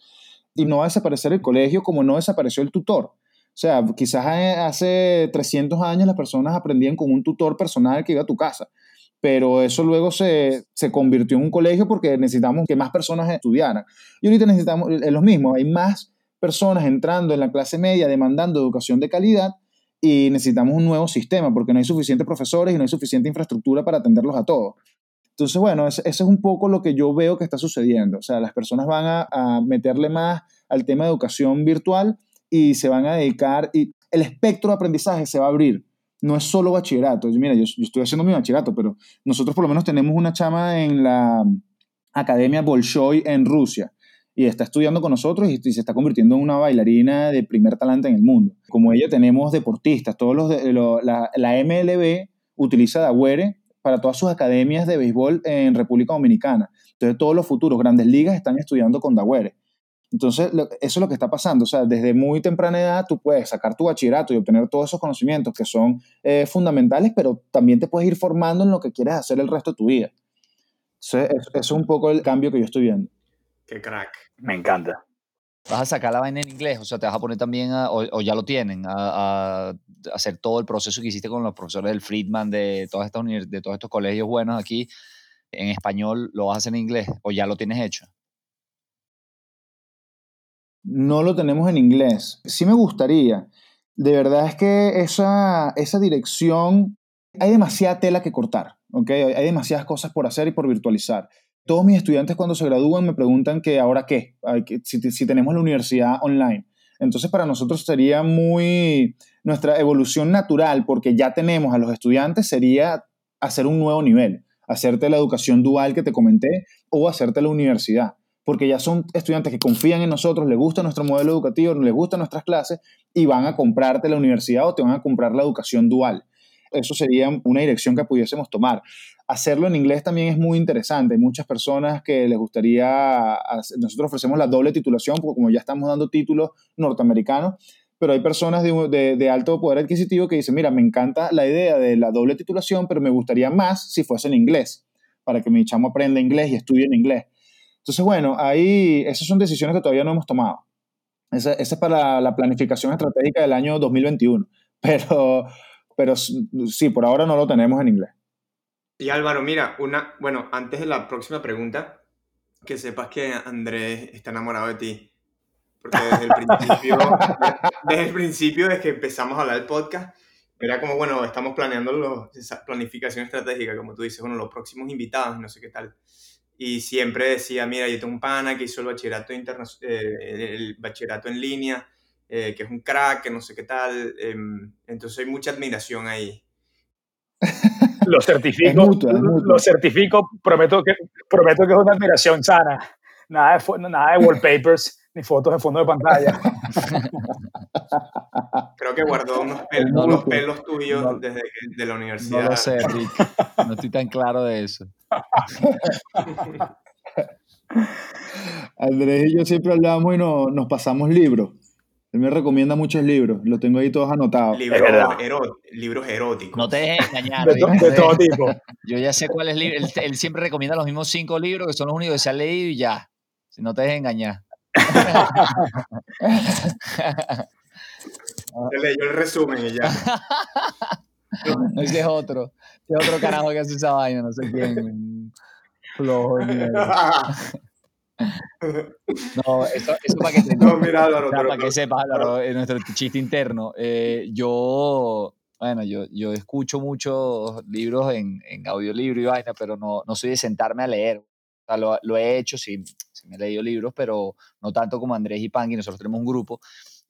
Y no va a desaparecer el colegio como no desapareció el tutor. O sea, quizás hace 300 años las personas aprendían con un tutor personal que iba a tu casa, pero eso luego se, se convirtió en un colegio porque necesitamos que más personas estudiaran. Y ahorita necesitamos, es lo mismo, hay más personas entrando en la clase media demandando educación de calidad y necesitamos un nuevo sistema porque no hay suficientes profesores y no hay suficiente infraestructura para atenderlos a todos. Entonces, bueno, eso, es un poco lo que yo veo que está sucediendo. O sea, las personas van a, meterle más al tema de educación virtual y se van a dedicar, y el espectro de aprendizaje se va a abrir. No es solo bachillerato. Mira, yo, yo estoy haciendo mi bachillerato, pero nosotros por lo menos tenemos una chama en la Academia Bolshoi en Rusia y está estudiando con nosotros y, se está convirtiendo en una bailarina de primer talante en el mundo. Como ella tenemos deportistas, todos los la, MLB utiliza Dagüere para todas sus academias de béisbol en República Dominicana. Entonces todos los futuros grandes ligas están estudiando con Dagüere. Entonces, eso es lo que está pasando. O sea, desde muy temprana edad tú puedes sacar tu bachillerato y obtener todos esos conocimientos que son eh, fundamentales, pero también te puedes ir formando en lo que quieres hacer el resto de tu vida. Eso es un poco el cambio que yo estoy viendo. Qué crack. Me encanta. ¿Vas a sacar la vaina en inglés? O sea, te vas a poner también, o, ya lo tienen, a, hacer todo el proceso que hiciste con los profesores del Friedman, de, todas estas de todos estos colegios buenos aquí, en español, ¿lo vas a hacer en inglés o ya lo tienes hecho? No lo tenemos en inglés. Sí me gustaría. De verdad es que esa, esa dirección, hay demasiada tela que cortar, ¿ok? Hay demasiadas cosas por hacer y por virtualizar todos mis estudiantes cuando se gradúan me preguntan que ahora qué, si, si tenemos la universidad online. Entonces para nosotros sería muy, nuestra evolución natural, porque ya tenemos a los estudiantes, sería hacer un nuevo nivel, hacerte la educación dual que te comenté o hacerte la universidad, porque ya son estudiantes que confían en nosotros, les gusta nuestro modelo educativo, les gustan nuestras clases y van a comprarte la universidad o te van a comprar la educación dual. Eso sería una dirección que pudiésemos tomar hacerlo en inglés también es muy interesante. Hay muchas personas que les gustaría, nosotros ofrecemos la doble titulación, porque como ya estamos dando títulos norteamericanos, pero hay personas de, alto poder adquisitivo que dicen, mira, me encanta la idea de la doble titulación, pero me gustaría más si fuese en inglés, para que mi chamo aprenda inglés y estudie en inglés. Entonces, bueno, ahí esas son decisiones que todavía no hemos tomado. Esa, esa es para la planificación estratégica del año 2021, pero, pero sí, por ahora no lo tenemos en inglés. Y Álvaro, mira, una, bueno, antes de la próxima pregunta, que sepas que Andrés está enamorado de ti. Porque desde el principio, desde el principio, desde que empezamos a hablar del podcast, era como, bueno, estamos planeando los, esa planificación estratégica, como tú dices, bueno, los próximos invitados, no sé qué tal. Y siempre decía, mira, yo tengo un pana que hizo el bachillerato, eh, el bachillerato en línea, eh, que es un crack, que no sé qué tal. Em, entonces hay mucha admiración ahí. Lo certifico, lo certifico, prometo que, prometo que es una admiración sana. Nada de, nada de wallpapers ni fotos de fondo de pantalla. creo que guardó unos pelos, pelos tuyos desde de la universidad. No lo sé, Rick. No estoy tan claro de eso. Andrés y yo siempre hablamos y nos pasamos libros. Él me recomienda muchos libros, los tengo ahí todos anotados. Libros, libros eróticos. No te dejes engañar. de, todo tipo. Yo ya sé cuál es Él, él, siempre recomienda los mismos cinco libros que son los únicos que se han leído y ya. Si no te dejes engañar. Se leyó el resumen y ya. Ese es otro. Ese es otro carajo que hace esa vaina, no sé quién. Flojo No, eso, eso para que, no, mira, Álvaro, para que sepas, Álvaro, en nuestro chiste interno. Eh, yo, bueno, yo, yo escucho muchos libros en, en audiolibro y vaina, pero no, no soy de sentarme a leer. O sea, lo, lo, he hecho, sí, sí, me he leído libros, pero no tanto como Andrés y Panky. Nosotros tenemos un grupo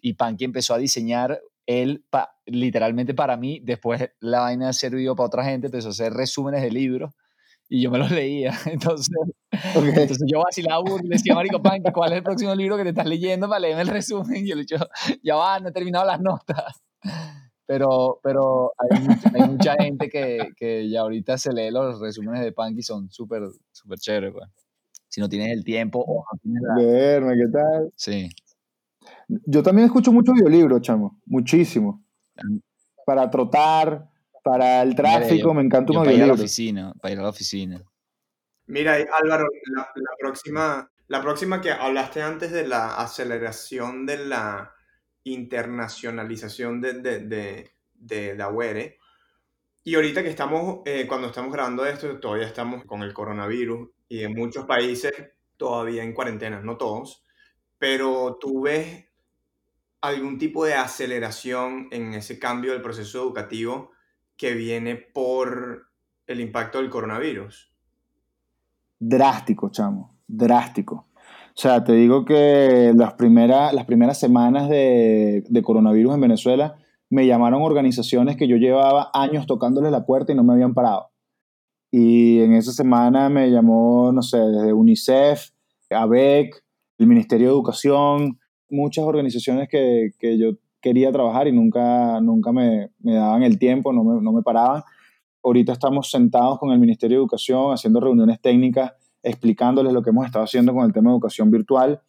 y Panky empezó a diseñar él, literalmente para mí, después la vaina servido para otra gente, empezó a hacer resúmenes de libros y yo me los leía. Entonces, entonces yo vacilaba y le decía, Marico Pan, ¿cuál es el próximo libro que te estás leyendo para leerme el resumen? Y yo le dije, ya va, no he terminado las notas. Pero, pero hay, hay mucha gente que, que, ya ahorita se lee los resúmenes de Panky, son súper, súper chéveres, pues. Si no tienes el tiempo o no tienes la... ¿qué tal? Sí. Yo también escucho mucho audiolibros, chamo, muchísimo. Para trotar, para el tráfico, me encanta un. Para ir a la oficina, para ir a la oficina. Mira, Álvaro, la, próxima, la próxima que hablaste antes de la aceleración de la internacionalización de, de, de, de Y ahorita que estamos, eh, cuando estamos grabando esto, todavía estamos con el coronavirus y en muchos países todavía en cuarentena, no todos, pero tú ves algún tipo de aceleración en ese cambio del proceso educativo que viene por el impacto del coronavirus drástico, chamo, drástico. O sea, te digo que las, primeras las primeras semanas de, coronavirus en Venezuela me llamaron organizaciones que yo llevaba años tocándoles la puerta y no me habían parado. Y en esa semana me llamó, no sé, desde UNICEF, ABEC, el Ministerio de Educación, muchas organizaciones que, yo quería trabajar y nunca, nunca me, daban el tiempo, no me, no me paraban. Ahorita estamos sentados con el Ministerio de Educación haciendo reuniones técnicas explicándoles lo que hemos estado haciendo con el tema de educación virtual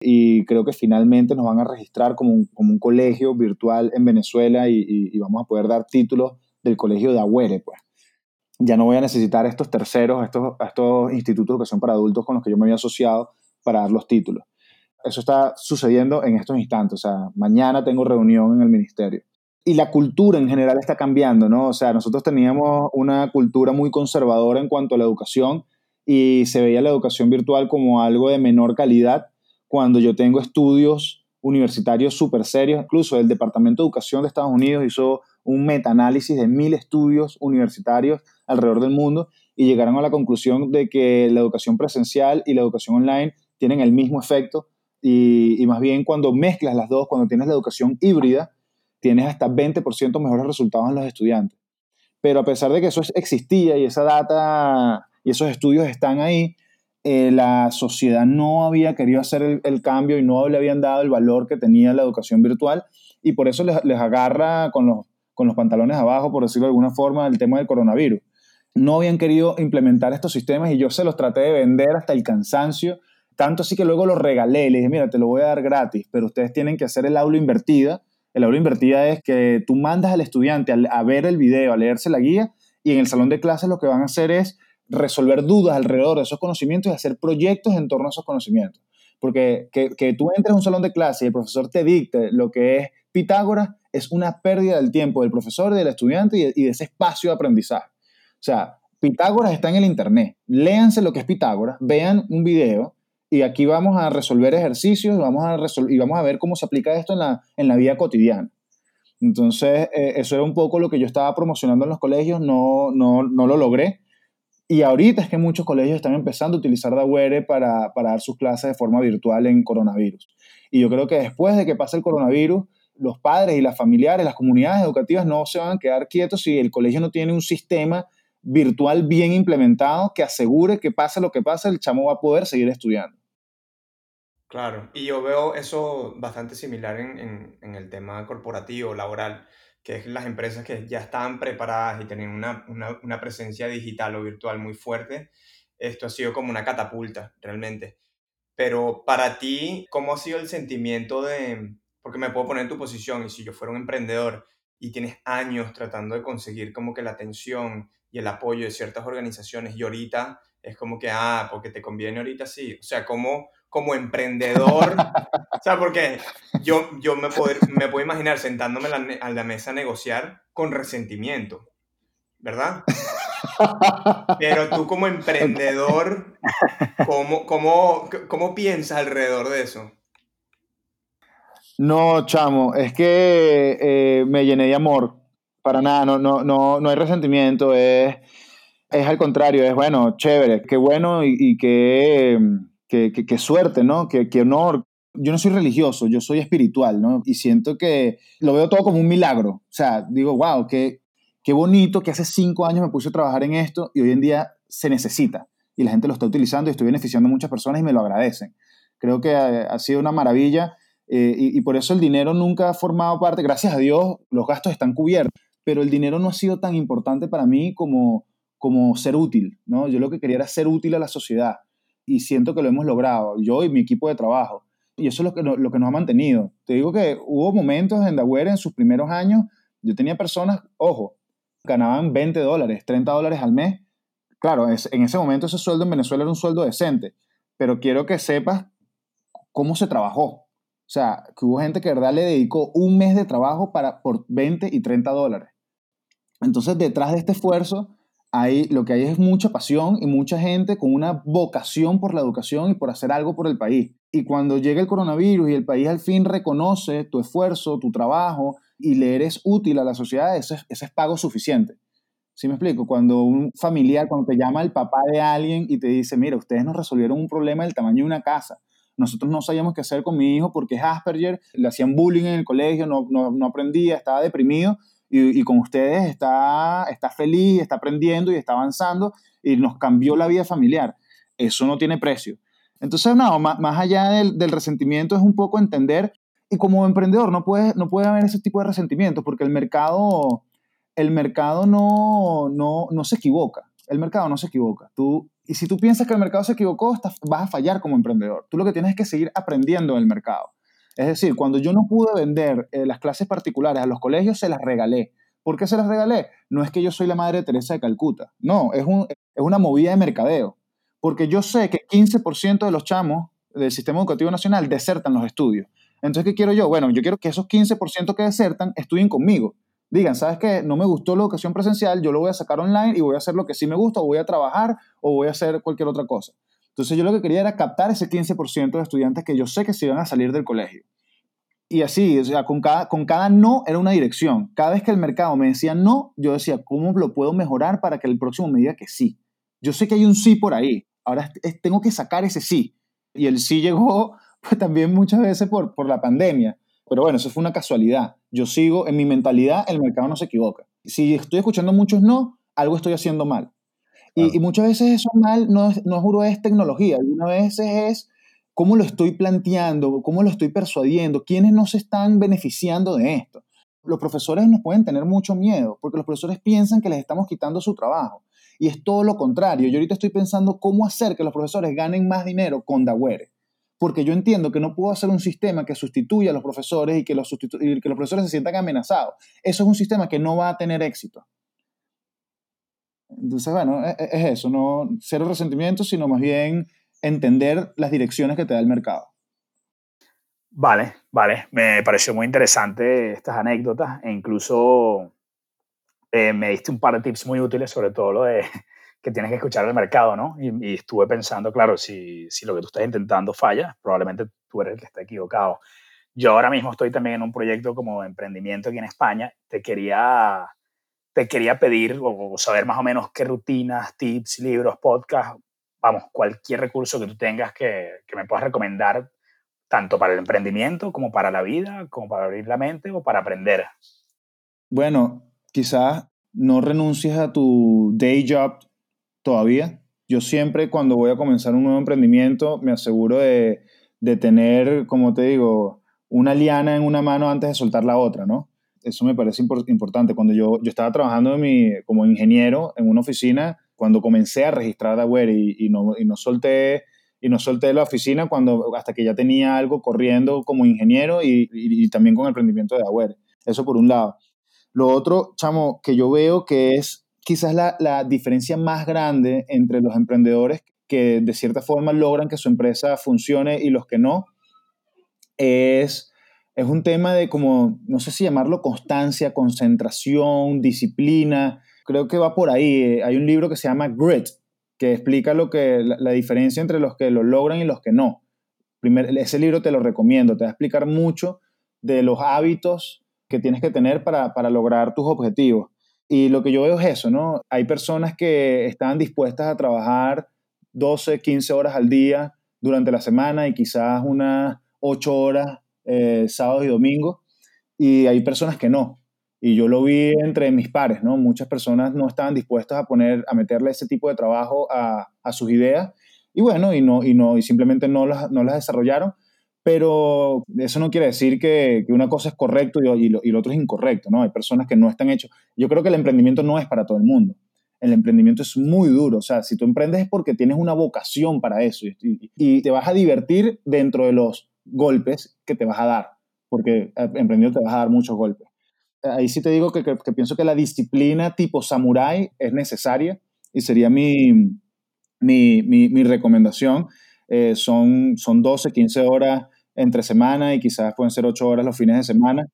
y creo que finalmente nos van a registrar como un, como un colegio virtual en Venezuela y, vamos a poder dar títulos del colegio de Agüere, pues. Ya no voy a necesitar estos terceros, estos, estos institutos de educación para adultos con los que yo me había asociado para dar los títulos. Eso está sucediendo en estos instantes, o sea, mañana tengo reunión en el ministerio y la cultura en general está cambiando, ¿no? O sea, nosotros teníamos una cultura muy conservadora en cuanto a la educación y se veía la educación virtual como algo de menor calidad cuando yo tengo estudios universitarios súper serios, incluso el Departamento de Educación de Estados Unidos hizo un metaanálisis de mil estudios universitarios alrededor del mundo y llegaron a la conclusión de que la educación presencial y la educación online tienen el mismo efecto y, más bien cuando mezclas las dos, cuando tienes la educación híbrida, tienes hasta 20% mejores resultados en los estudiantes. Pero a pesar de que eso existía y esa data y esos estudios están ahí, eh, la sociedad no había querido hacer el, cambio y no le habían dado el valor que tenía la educación virtual y por eso les, agarra con los, con los pantalones abajo, por decirlo de alguna forma, el tema del coronavirus. No habían querido implementar estos sistemas y yo se los traté de vender hasta el cansancio, tanto así que luego los regalé, le dije, mira, te lo voy a dar gratis, pero ustedes tienen que hacer el aula invertida el aula invertida es que tú mandas al estudiante a, ver el video, a leerse la guía, y en el salón de clases lo que van a hacer es resolver dudas alrededor de esos conocimientos y hacer proyectos en torno a esos conocimientos. Porque que, tú entres a un salón de clase y el profesor te dicte lo que es Pitágoras es una pérdida del tiempo del profesor, del estudiante y y de ese espacio de aprendizaje. O sea, Pitágoras está en el Internet. Léanse lo que es Pitágoras, vean un video y aquí vamos a resolver ejercicios vamos a y vamos a ver cómo se aplica esto en la, en la vida cotidiana. Entonces, eh, eso era un poco lo que yo estaba promocionando en los colegios, no, no, no lo logré. Y ahorita es que muchos colegios están empezando a utilizar Daware para, para dar sus clases de forma virtual en coronavirus. Y yo creo que después de que pase el coronavirus, los padres y las familiares, las comunidades educativas no se van a quedar quietos si el colegio no tiene un sistema virtual bien implementado que asegure que pase lo que pase, el chamo va a poder seguir estudiando. Claro, y yo veo eso bastante similar en, en, el tema corporativo, laboral, que es las empresas que ya están preparadas y tienen una, una, una presencia digital o virtual muy fuerte. Esto ha sido como una catapulta, realmente. Pero para ti, ¿cómo ha sido el sentimiento de, porque me puedo poner en tu posición y si yo fuera un emprendedor y tienes años tratando de conseguir como que la atención y el apoyo de ciertas organizaciones y ahorita es como que, ah, porque te conviene ahorita sí. O sea, como, como emprendedor, o sea, porque yo, yo me, puedo, me puedo imaginar sentándome a la mesa a negociar con resentimiento, ¿verdad? Pero tú como emprendedor, ¿cómo, cómo, cómo piensas alrededor de eso? No, chamo, es que eh, me llené de amor. Para nada, no, no, no, no hay resentimiento, es, es al contrario, es bueno, chévere, qué bueno y, y qué, qué, suerte, ¿no? Qué, honor. Yo no soy religioso, yo soy espiritual, ¿no? Y siento que lo veo todo como un milagro. O sea, digo, wow, qué, qué bonito que hace cinco años me puse a trabajar en esto y hoy en día se necesita y la gente lo está utilizando y estoy beneficiando a muchas personas y me lo agradecen. Creo que ha, ha sido una maravilla eh, y, por eso el dinero nunca ha formado parte, gracias a Dios los gastos están cubiertos, pero el dinero no ha sido tan importante para mí como, como ser útil, ¿no? Yo lo que quería era ser útil a la sociedad y siento que lo hemos logrado, yo y mi equipo de trabajo. Y eso es lo que, lo, que nos ha mantenido. Te digo que hubo momentos en Daware en sus primeros años, yo tenía personas, ojo, ganaban 20 dólares, 30 dólares al mes. Claro, es, en ese momento ese sueldo en Venezuela era un sueldo decente, pero quiero que sepas cómo se trabajó. O sea, que hubo gente que de verdad le dedicó un mes de trabajo para, por 20 y 30 dólares. Entonces, detrás de este esfuerzo, hay, lo que hay es mucha pasión y mucha gente con una vocación por la educación y por hacer algo por el país. Y cuando llega el coronavirus y el país al fin reconoce tu esfuerzo, tu trabajo y le eres útil a la sociedad, ese, ese es pago suficiente. ¿Sí me explico? Cuando un familiar, cuando te llama el papá de alguien y te dice, mira, ustedes nos resolvieron un problema del tamaño de una casa, nosotros no sabíamos qué hacer con mi hijo porque es Asperger, le hacían bullying en el colegio, no, aprendía, estaba deprimido y, con ustedes está, está feliz, está aprendiendo y está avanzando y nos cambió la vida familiar. Eso no tiene precio. Entonces, no, más, más allá del, del, resentimiento es un poco entender y como emprendedor no puede, no puede haber ese tipo de resentimiento porque el mercado, el mercado no, no, no se equivoca. El mercado no se equivoca. Tú y si tú piensas que el mercado se equivocó, vas a fallar como emprendedor. Tú lo que tienes es que seguir aprendiendo en el mercado. Es decir, cuando yo no pude vender eh, las clases particulares a los colegios, se las regalé. ¿Por qué se las regalé? No es que yo soy la madre Teresa de Calcuta. No, es, un, es una movida de mercadeo. Porque yo sé que 15% de los chamos del sistema educativo nacional desertan los estudios. Entonces, ¿qué quiero yo? Bueno, yo quiero que esos 15% que desertan estudien conmigo digan, ¿sabes qué? No me gustó la educación presencial, yo lo voy a sacar online y voy a hacer lo que sí me gusta, o voy a trabajar, o voy a hacer cualquier otra cosa. Entonces yo lo que quería era captar ese 15% de estudiantes que yo sé que se iban a salir del colegio. Y así, o sea, con cada, con cada no era una dirección. Cada vez que el mercado me decía no, yo decía, ¿cómo lo puedo mejorar para que el próximo me diga que sí? Yo sé que hay un sí por ahí, ahora tengo que sacar ese sí. Y el sí llegó pues, también muchas veces por, por la pandemia. Pero bueno, eso fue una casualidad. Yo sigo, en mi mentalidad, el mercado no se equivoca. Si estoy escuchando muchos no, algo estoy haciendo mal. Y, muchas veces eso mal no es, no juro es tecnología, algunas veces es cómo lo estoy planteando, cómo lo estoy persuadiendo, quiénes no se están beneficiando de esto. Los profesores nos pueden tener mucho miedo porque los profesores piensan que les estamos quitando su trabajo. Y es todo lo contrario. Yo ahorita estoy pensando cómo hacer que los profesores ganen más dinero con Daware porque yo entiendo que no puedo hacer un sistema que sustituya a los profesores y que los, que los profesores se sientan amenazados. Eso es un sistema que no va a tener éxito. Entonces, bueno, e, e, es, eso, no cero resentimiento, sino más bien entender las direcciones que te da el mercado. Vale, vale. Me pareció muy interesante estas anécdotas e incluso eh, me diste un par de tips muy útiles, sobre todo lo de que tienes que escuchar el mercado, ¿no? Y, estuve pensando, claro, si, si, lo que tú estás intentando falla, probablemente tú eres el que está equivocado. Yo ahora mismo estoy también en un proyecto como emprendimiento aquí en España. Te quería, te quería pedir o, saber más o menos qué rutinas, tips, libros, podcasts, vamos, cualquier recurso que tú tengas que, que me puedas recomendar, tanto para el emprendimiento como para la vida, como para abrir la mente o para aprender. Bueno, quizás no renuncies a tu day job todavía. Yo siempre cuando voy a comenzar un nuevo emprendimiento me aseguro de, de tener, como te digo, una liana en una mano antes de soltar la otra, ¿no? Eso me parece importante. Cuando yo, yo estaba trabajando mi, como ingeniero en una oficina, cuando comencé a registrar Daware y, y, no, y no solté y no solté la oficina cuando, hasta que ya tenía algo corriendo como ingeniero y, también con el emprendimiento de Daware. Eso por un lado. Lo otro, chamo, que yo veo que es quizás la, la diferencia más grande entre los emprendedores que de cierta forma logran que su empresa funcione y los que no, es, es un tema de como, no sé si llamarlo constancia, concentración, disciplina, creo que va por ahí. Hay un libro que se llama Grit, que explica lo que, la, diferencia entre los que lo logran y los que no. Primer, ese libro te lo recomiendo, te va a explicar mucho de los hábitos que tienes que tener para, para lograr tus objetivos. Y lo que yo veo es eso, ¿no? Hay personas que están dispuestas a trabajar 12, 15 horas al día durante la semana y quizás unas 8 horas eh, sábados y domingos. Y hay personas que no. Y yo lo vi entre mis pares, ¿no? Muchas personas no estaban dispuestas a poner, a meterle ese tipo de trabajo a, a sus ideas. Y bueno, y, no, y, no, y simplemente no las, no las desarrollaron. Pero eso no quiere decir que, una cosa es correcto y, y, lo, y, otro es incorrecto, ¿no? Hay personas que no están hechos. Yo creo que el emprendimiento no es para todo el mundo el emprendimiento es muy duro. O sea, si tú emprendes es porque tienes una vocación para eso y, te vas a divertir dentro de los golpes que te vas a dar, porque eh, emprendiendo te vas a dar muchos golpes. Ahí sí te digo que, pienso que la disciplina tipo samurai es necesaria y sería mi, mi, mi, recomendación. Eh, son, son 12, 15 horas entre semana y quizás pueden ser 8 horas los fines de semana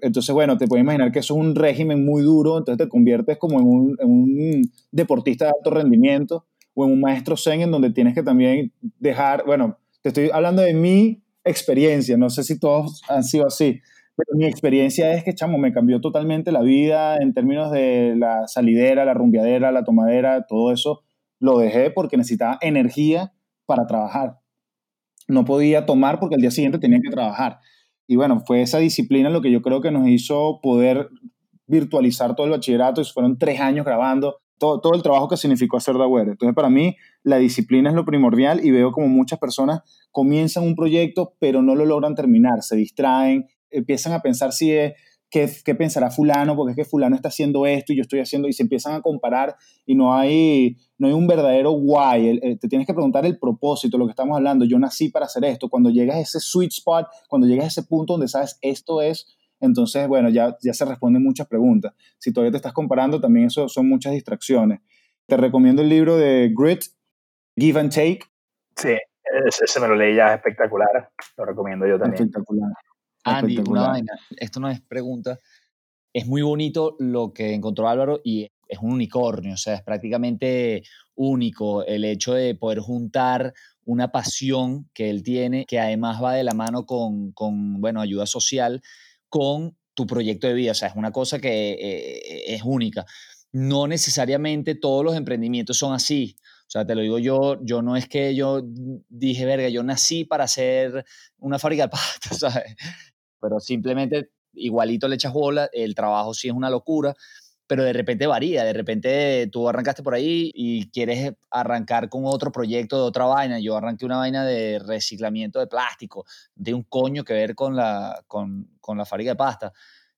entonces, bueno, te puedes imaginar que eso es un régimen muy duro, entonces te conviertes como en un, deportista de alto rendimiento o en un maestro zen en donde tienes que también dejar, bueno, te estoy hablando de mi experiencia, no sé si todos han sido así, pero mi experiencia es que, chamo, me cambió totalmente la vida en términos de la salidera, la rumbiadera, la tomadera, todo eso lo dejé porque necesitaba energía para trabajar. No podía tomar porque al día siguiente tenía que trabajar. Y bueno, fue esa disciplina lo que yo creo que nos hizo poder virtualizar todo el bachillerato y fueron tres años grabando todo, todo el trabajo que significó hacer Daware. Entonces, para mí, la disciplina es lo primordial y veo como muchas personas comienzan un proyecto, pero no lo logran terminar, se distraen, empiezan a pensar si es ¿qué, pensará fulano? Porque es que fulano está haciendo esto y yo estoy haciendo, y se empiezan a comparar y no hay, no hay un verdadero why. te tienes que preguntar el propósito, lo que estamos hablando. Yo nací para hacer esto. Cuando llegas a ese sweet spot, cuando llegas a ese punto donde sabes esto es, entonces, bueno, ya, ya se responden muchas preguntas. Si todavía te estás comparando, también eso son muchas distracciones. Te recomiendo el libro de Grit, Give and Take. Sí, ese me lo leí ya, espectacular. Lo recomiendo yo también. Espectacular. Andy, una vaina, esto no es pregunta. Es muy bonito lo que encontró Álvaro y es un unicornio, o sea, es prácticamente único el hecho de poder juntar una pasión que él tiene, que además va de la mano con, con bueno, ayuda social, con tu proyecto de vida, o sea, es una cosa que eh, es única. No necesariamente todos los emprendimientos son así. O sea, te lo digo yo, yo no es que yo dije, verga, yo nací para hacer una fábrica de pasta, ¿sabes? pero simplemente igualito le echas bola, el trabajo sí es una locura, pero de repente varía, de repente tú arrancaste por ahí y quieres arrancar con otro proyecto de otra vaina. Yo arranqué una vaina de reciclamiento de plástico, de un coño que ver con la, con, con la fábrica de pasta.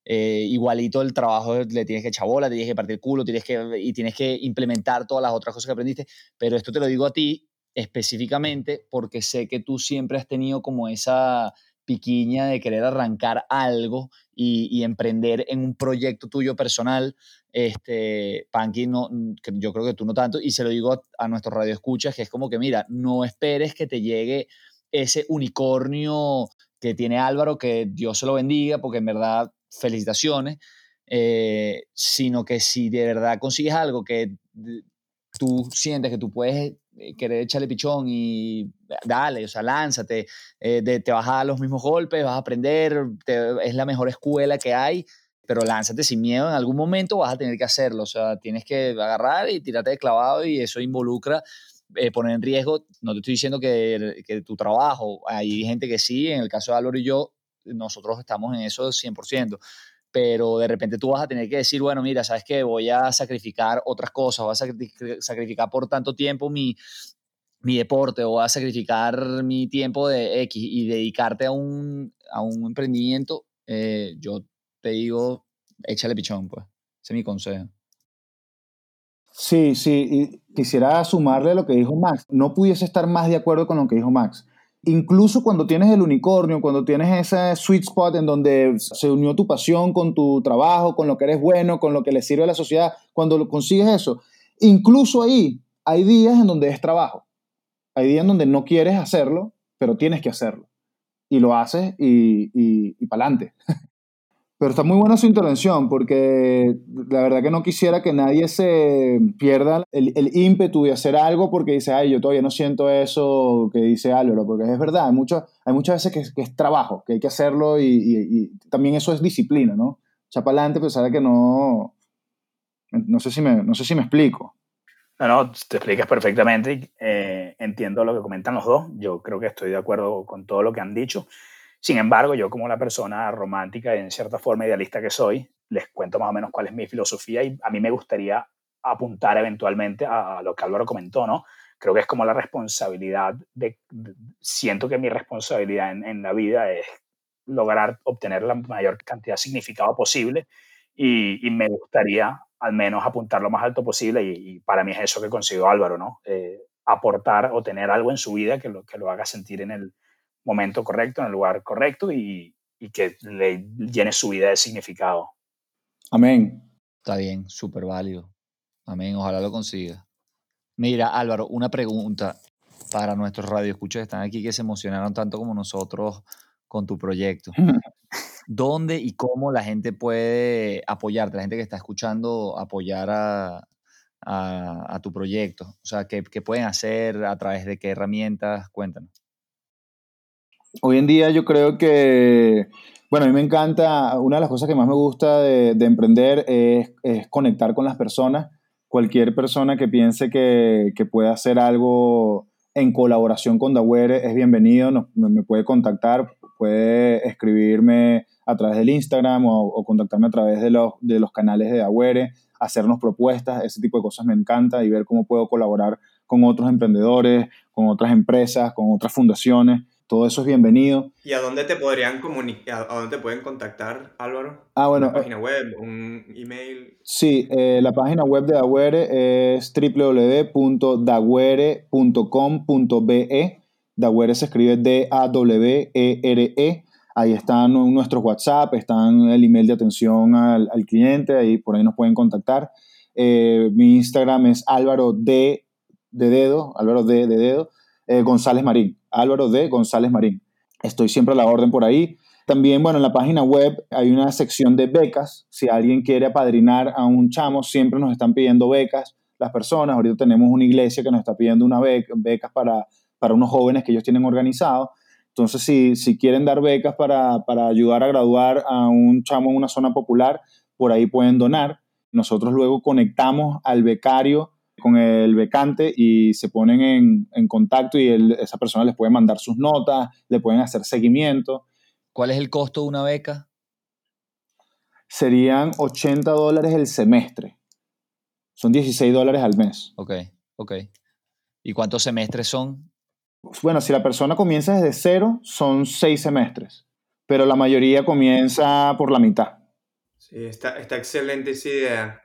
Eh, igualito el trabajo le tienes que echar bola, tienes que partir culo, tienes que, y tienes que implementar todas las otras cosas que aprendiste, pero esto te lo digo a ti específicamente porque sé que tú siempre has tenido como esa piquiña de querer arrancar algo y, emprender en un proyecto tuyo personal. Este, Panky, no, yo creo que tú no tanto, y se lo digo a, nuestros radioescuchas, que es como que, mira, no esperes que te llegue ese unicornio que tiene Álvaro, que Dios se lo bendiga, porque en verdad, felicitaciones, eh, sino que si de verdad consigues algo que tú sientes que tú puedes eh, querer echarle pichón y dale, o sea, lánzate, eh, te vas a los mismos golpes, vas a aprender, es la mejor escuela que hay, pero lánzate sin miedo, en algún momento vas a tener que hacerlo, o sea, tienes que agarrar y tirarte de clavado y eso involucra eh, poner en riesgo, no te estoy diciendo que, que, tu trabajo, hay gente que sí, en el caso de Álvaro y yo, nosotros estamos en eso 100%, pero de repente tú vas a tener que decir, bueno, mira, sabes que voy a sacrificar otras cosas, voy a sacrificar por tanto tiempo mi, mi deporte o voy a sacrificar mi tiempo de X y dedicarte a un, a un emprendimiento, eh, yo te digo, échale pichón, pues. Ese es mi consejo. Sí, sí, y quisiera sumarle lo que dijo Max. No pudiese estar más de acuerdo con lo que dijo Max. Incluso cuando tienes el unicornio, cuando tienes ese sweet spot en donde se unió tu pasión con tu trabajo, con lo que eres bueno, con lo que le sirve a la sociedad, cuando consigues eso, incluso ahí hay días en donde es trabajo. Hay días en donde no quieres hacerlo, pero tienes que hacerlo. Y lo haces y, y, y para adelante. Pero está muy buena su intervención porque la verdad que no quisiera que nadie se pierda el, el, ímpetu de hacer algo porque dice, ay, yo todavía no siento eso que dice Álvaro, porque es verdad, hay, mucho, hay muchas veces que, que, es trabajo, que hay que hacerlo y, y, y también eso es disciplina, ¿no? Echa para adelante, sabe que no, no sé, si me, no sé si me explico. No, no, te explicas perfectamente. Eh, entiendo lo que comentan los dos. Yo creo que estoy de acuerdo con todo lo que han dicho. Sin embargo, yo como la persona romántica y en cierta forma idealista que soy, les cuento más o menos cuál es mi filosofía y a mí me gustaría apuntar eventualmente a, lo que Álvaro comentó, ¿no? Creo que es como la responsabilidad de, siento que mi responsabilidad en, la vida es lograr obtener la mayor cantidad de significado posible y, me gustaría al menos apuntar lo más alto posible y, y, para mí es eso que consiguió Álvaro, ¿no? Eh, aportar o tener algo en su vida que lo, que lo haga sentir en el, momento correcto, en el lugar correcto y, y que le llene su vida de significado. Amén. Está bien, súper válido. Amén, ojalá lo consiga. Mira, Álvaro, una pregunta para nuestros radioescuchas que están aquí que se emocionaron tanto como nosotros con tu proyecto. ¿Dónde y cómo la gente puede apoyarte, la gente que está escuchando, apoyar a, a, a tu proyecto? O sea, ¿qué, ¿qué pueden hacer? ¿A través de qué herramientas? Cuéntanos. Hoy en día yo creo que, bueno, a mí me encanta, una de las cosas que más me gusta de, de emprender es, es, conectar con las personas. Cualquier persona que piense que, que puede hacer algo en colaboración con Dawere es bienvenido, nos, me puede contactar, puede escribirme a través del Instagram o, o contactarme a través de los, de los canales de Dawere, hacernos propuestas, ese tipo de cosas me encanta y ver cómo puedo colaborar con otros emprendedores, con otras empresas, con otras fundaciones todo eso es bienvenido. ¿Y a dónde te podrían comunicar, a dónde te pueden contactar, Álvaro? Ah, bueno. ¿Una página web, un email? Sí, eh, la página web de Daguere es www.daguere.com.be. Daguere se escribe D-A-W-E-R-E. -E. Ahí están nuestros WhatsApp, están el email de atención al, al cliente, ahí por ahí nos pueden contactar. Eh, mi Instagram es Álvaro D de dedo, Álvaro D de dedo, eh, González Marín. Álvaro de González Marín. Estoy siempre a la orden por ahí. También, bueno, en la página web hay una sección de becas. Si alguien quiere apadrinar a un chamo, siempre nos están pidiendo becas las personas. Ahorita tenemos una iglesia que nos está pidiendo una beca, becas para, para unos jóvenes que ellos tienen organizados. Entonces, si, si quieren dar becas para, para ayudar a graduar a un chamo en una zona popular, por ahí pueden donar. Nosotros luego conectamos al becario con el becante y se ponen en, en contacto y él, esa persona les puede mandar sus notas, le pueden hacer seguimiento. ¿Cuál es el costo de una beca? Serían 80 dólares el semestre. Son 16 dólares al mes. Ok, ok. ¿Y cuántos semestres son? Bueno, si la persona comienza desde cero, son seis semestres, pero la mayoría comienza por la mitad. Sí, está, está excelente esa idea.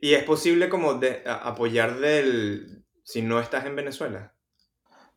¿Y es posible como de, apoyar del si no estás en Venezuela?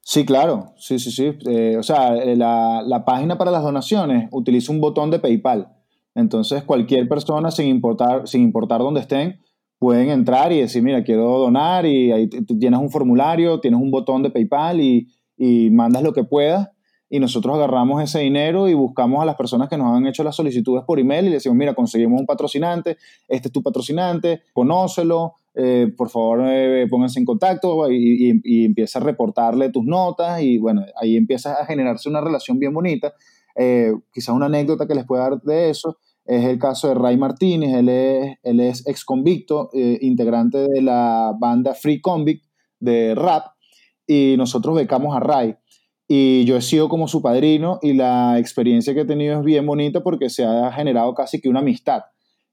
Sí, claro, sí, sí, sí. Eh, o sea, eh, la, la, página para las donaciones utiliza un botón de PayPal. Entonces, cualquier persona, sin importar, sin importar dónde estén, pueden entrar y decir, mira, quiero donar y ahí tienes un formulario, tienes un botón de PayPal y, y mandas lo que puedas y nosotros agarramos ese dinero y buscamos a las personas que nos han hecho las solicitudes por email y le decimos, mira, conseguimos un patrocinante, este es tu patrocinante, conócelo, eh, por favor eh, pónganse en contacto y, empieza a reportarle tus notas y bueno, ahí empieza a generarse una relación bien bonita. Eh, quizás una anécdota que les pueda dar de eso es el caso de Ray Martínez, él es, él es ex convicto, eh, integrante de la banda Free Convict de rap y nosotros becamos a Ray y yo he sido como su padrino y la experiencia que he tenido es bien bonita porque se ha generado casi que una amistad.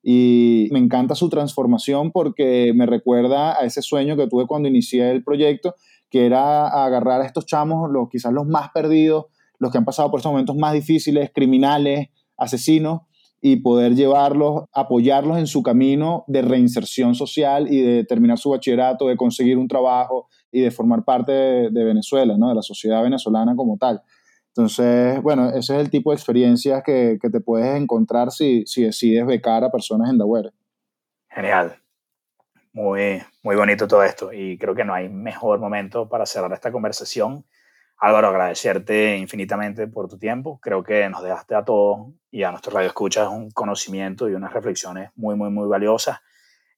Y me encanta su transformación porque me recuerda a ese sueño que tuve cuando inicié el proyecto, que era agarrar a estos chamos, los, quizás los más perdidos, los que han pasado por estos momentos más difíciles, criminales, asesinos, y poder llevarlos, apoyarlos en su camino de reinserción social y de terminar su bachillerato, de conseguir un trabajo y de formar parte de, Venezuela, ¿no? de la sociedad venezolana como tal. Entonces, bueno, ese es el tipo de experiencias que, que te puedes encontrar si, si decides becar a personas en Daware. Genial. Muy, muy bonito todo esto y creo que no hay mejor momento para cerrar esta conversación. Álvaro, agradecerte infinitamente por tu tiempo. Creo que nos dejaste a todos y a nuestros radioescuchas un conocimiento y unas reflexiones muy, muy, muy valiosas.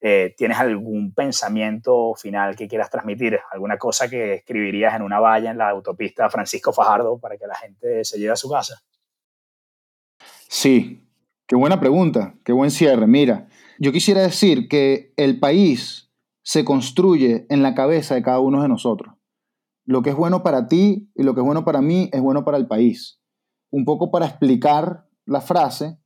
Eh, ¿Tienes algún pensamiento final que quieras transmitir? ¿Alguna cosa que escribirías en una valla en la autopista Francisco Fajardo para que la gente se lleve a su casa? Sí, qué buena pregunta, qué buen cierre. Mira, yo quisiera decir que el país se construye en la cabeza de cada uno de nosotros. Lo que es bueno para ti y lo que es bueno para mí es bueno para el país. Un poco para explicar la frase,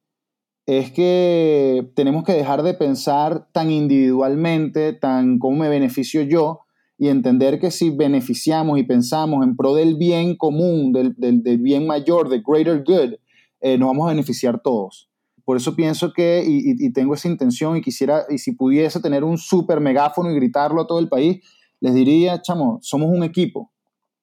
es que tenemos que dejar de pensar tan individualmente, tan cómo me beneficio yo, y entender que si beneficiamos y pensamos en pro del bien común, del, bien mayor, del greater good, eh, nos vamos a beneficiar todos. Por eso pienso que, y, tengo esa intención, y quisiera, y si pudiese tener un super megáfono y gritarlo a todo el país, les diría, chamo, somos un equipo,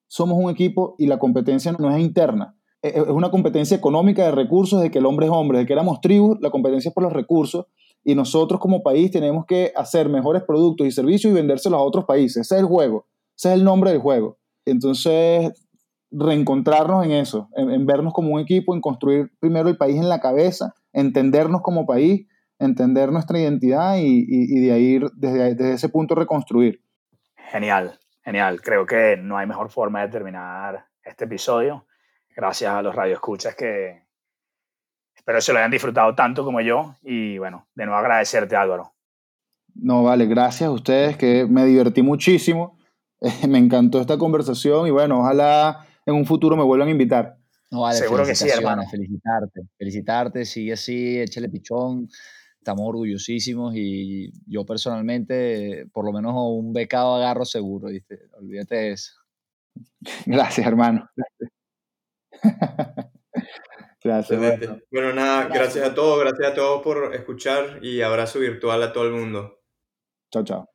somos un equipo y la competencia no es interna, es una competencia económica de recursos, de que el hombre es hombre, de que éramos tribus, la competencia es por los recursos y nosotros como país tenemos que hacer mejores productos y servicios y vendérselos a otros países. Ese es el juego, ese es el nombre del juego. Entonces, reencontrarnos en eso, en, vernos como un equipo, en construir primero el país en la cabeza, entendernos como país, entender nuestra identidad y, de ahí, desde, desde ese punto, reconstruir. Genial, genial. Creo que no hay mejor forma de terminar este episodio gracias a los radioescuchas que espero se lo hayan disfrutado tanto como yo y bueno, de nuevo agradecerte Álvaro. No, vale, gracias a ustedes que me divertí muchísimo, me encantó esta conversación y bueno, ojalá en un futuro me vuelvan a invitar. No, vale, Seguro que sí, hermano. Felicitarte, felicitarte, sigue así, échale pichón. Estamos orgullosísimos y yo personalmente, por lo menos un becado agarro seguro, ¿viste? Olvídate de eso. Gracias, hermano. gracias. gracias. Bueno. nada, gracias. gracias a todos, gracias a todos por escuchar y abrazo virtual a todo el mundo. Chao, chao.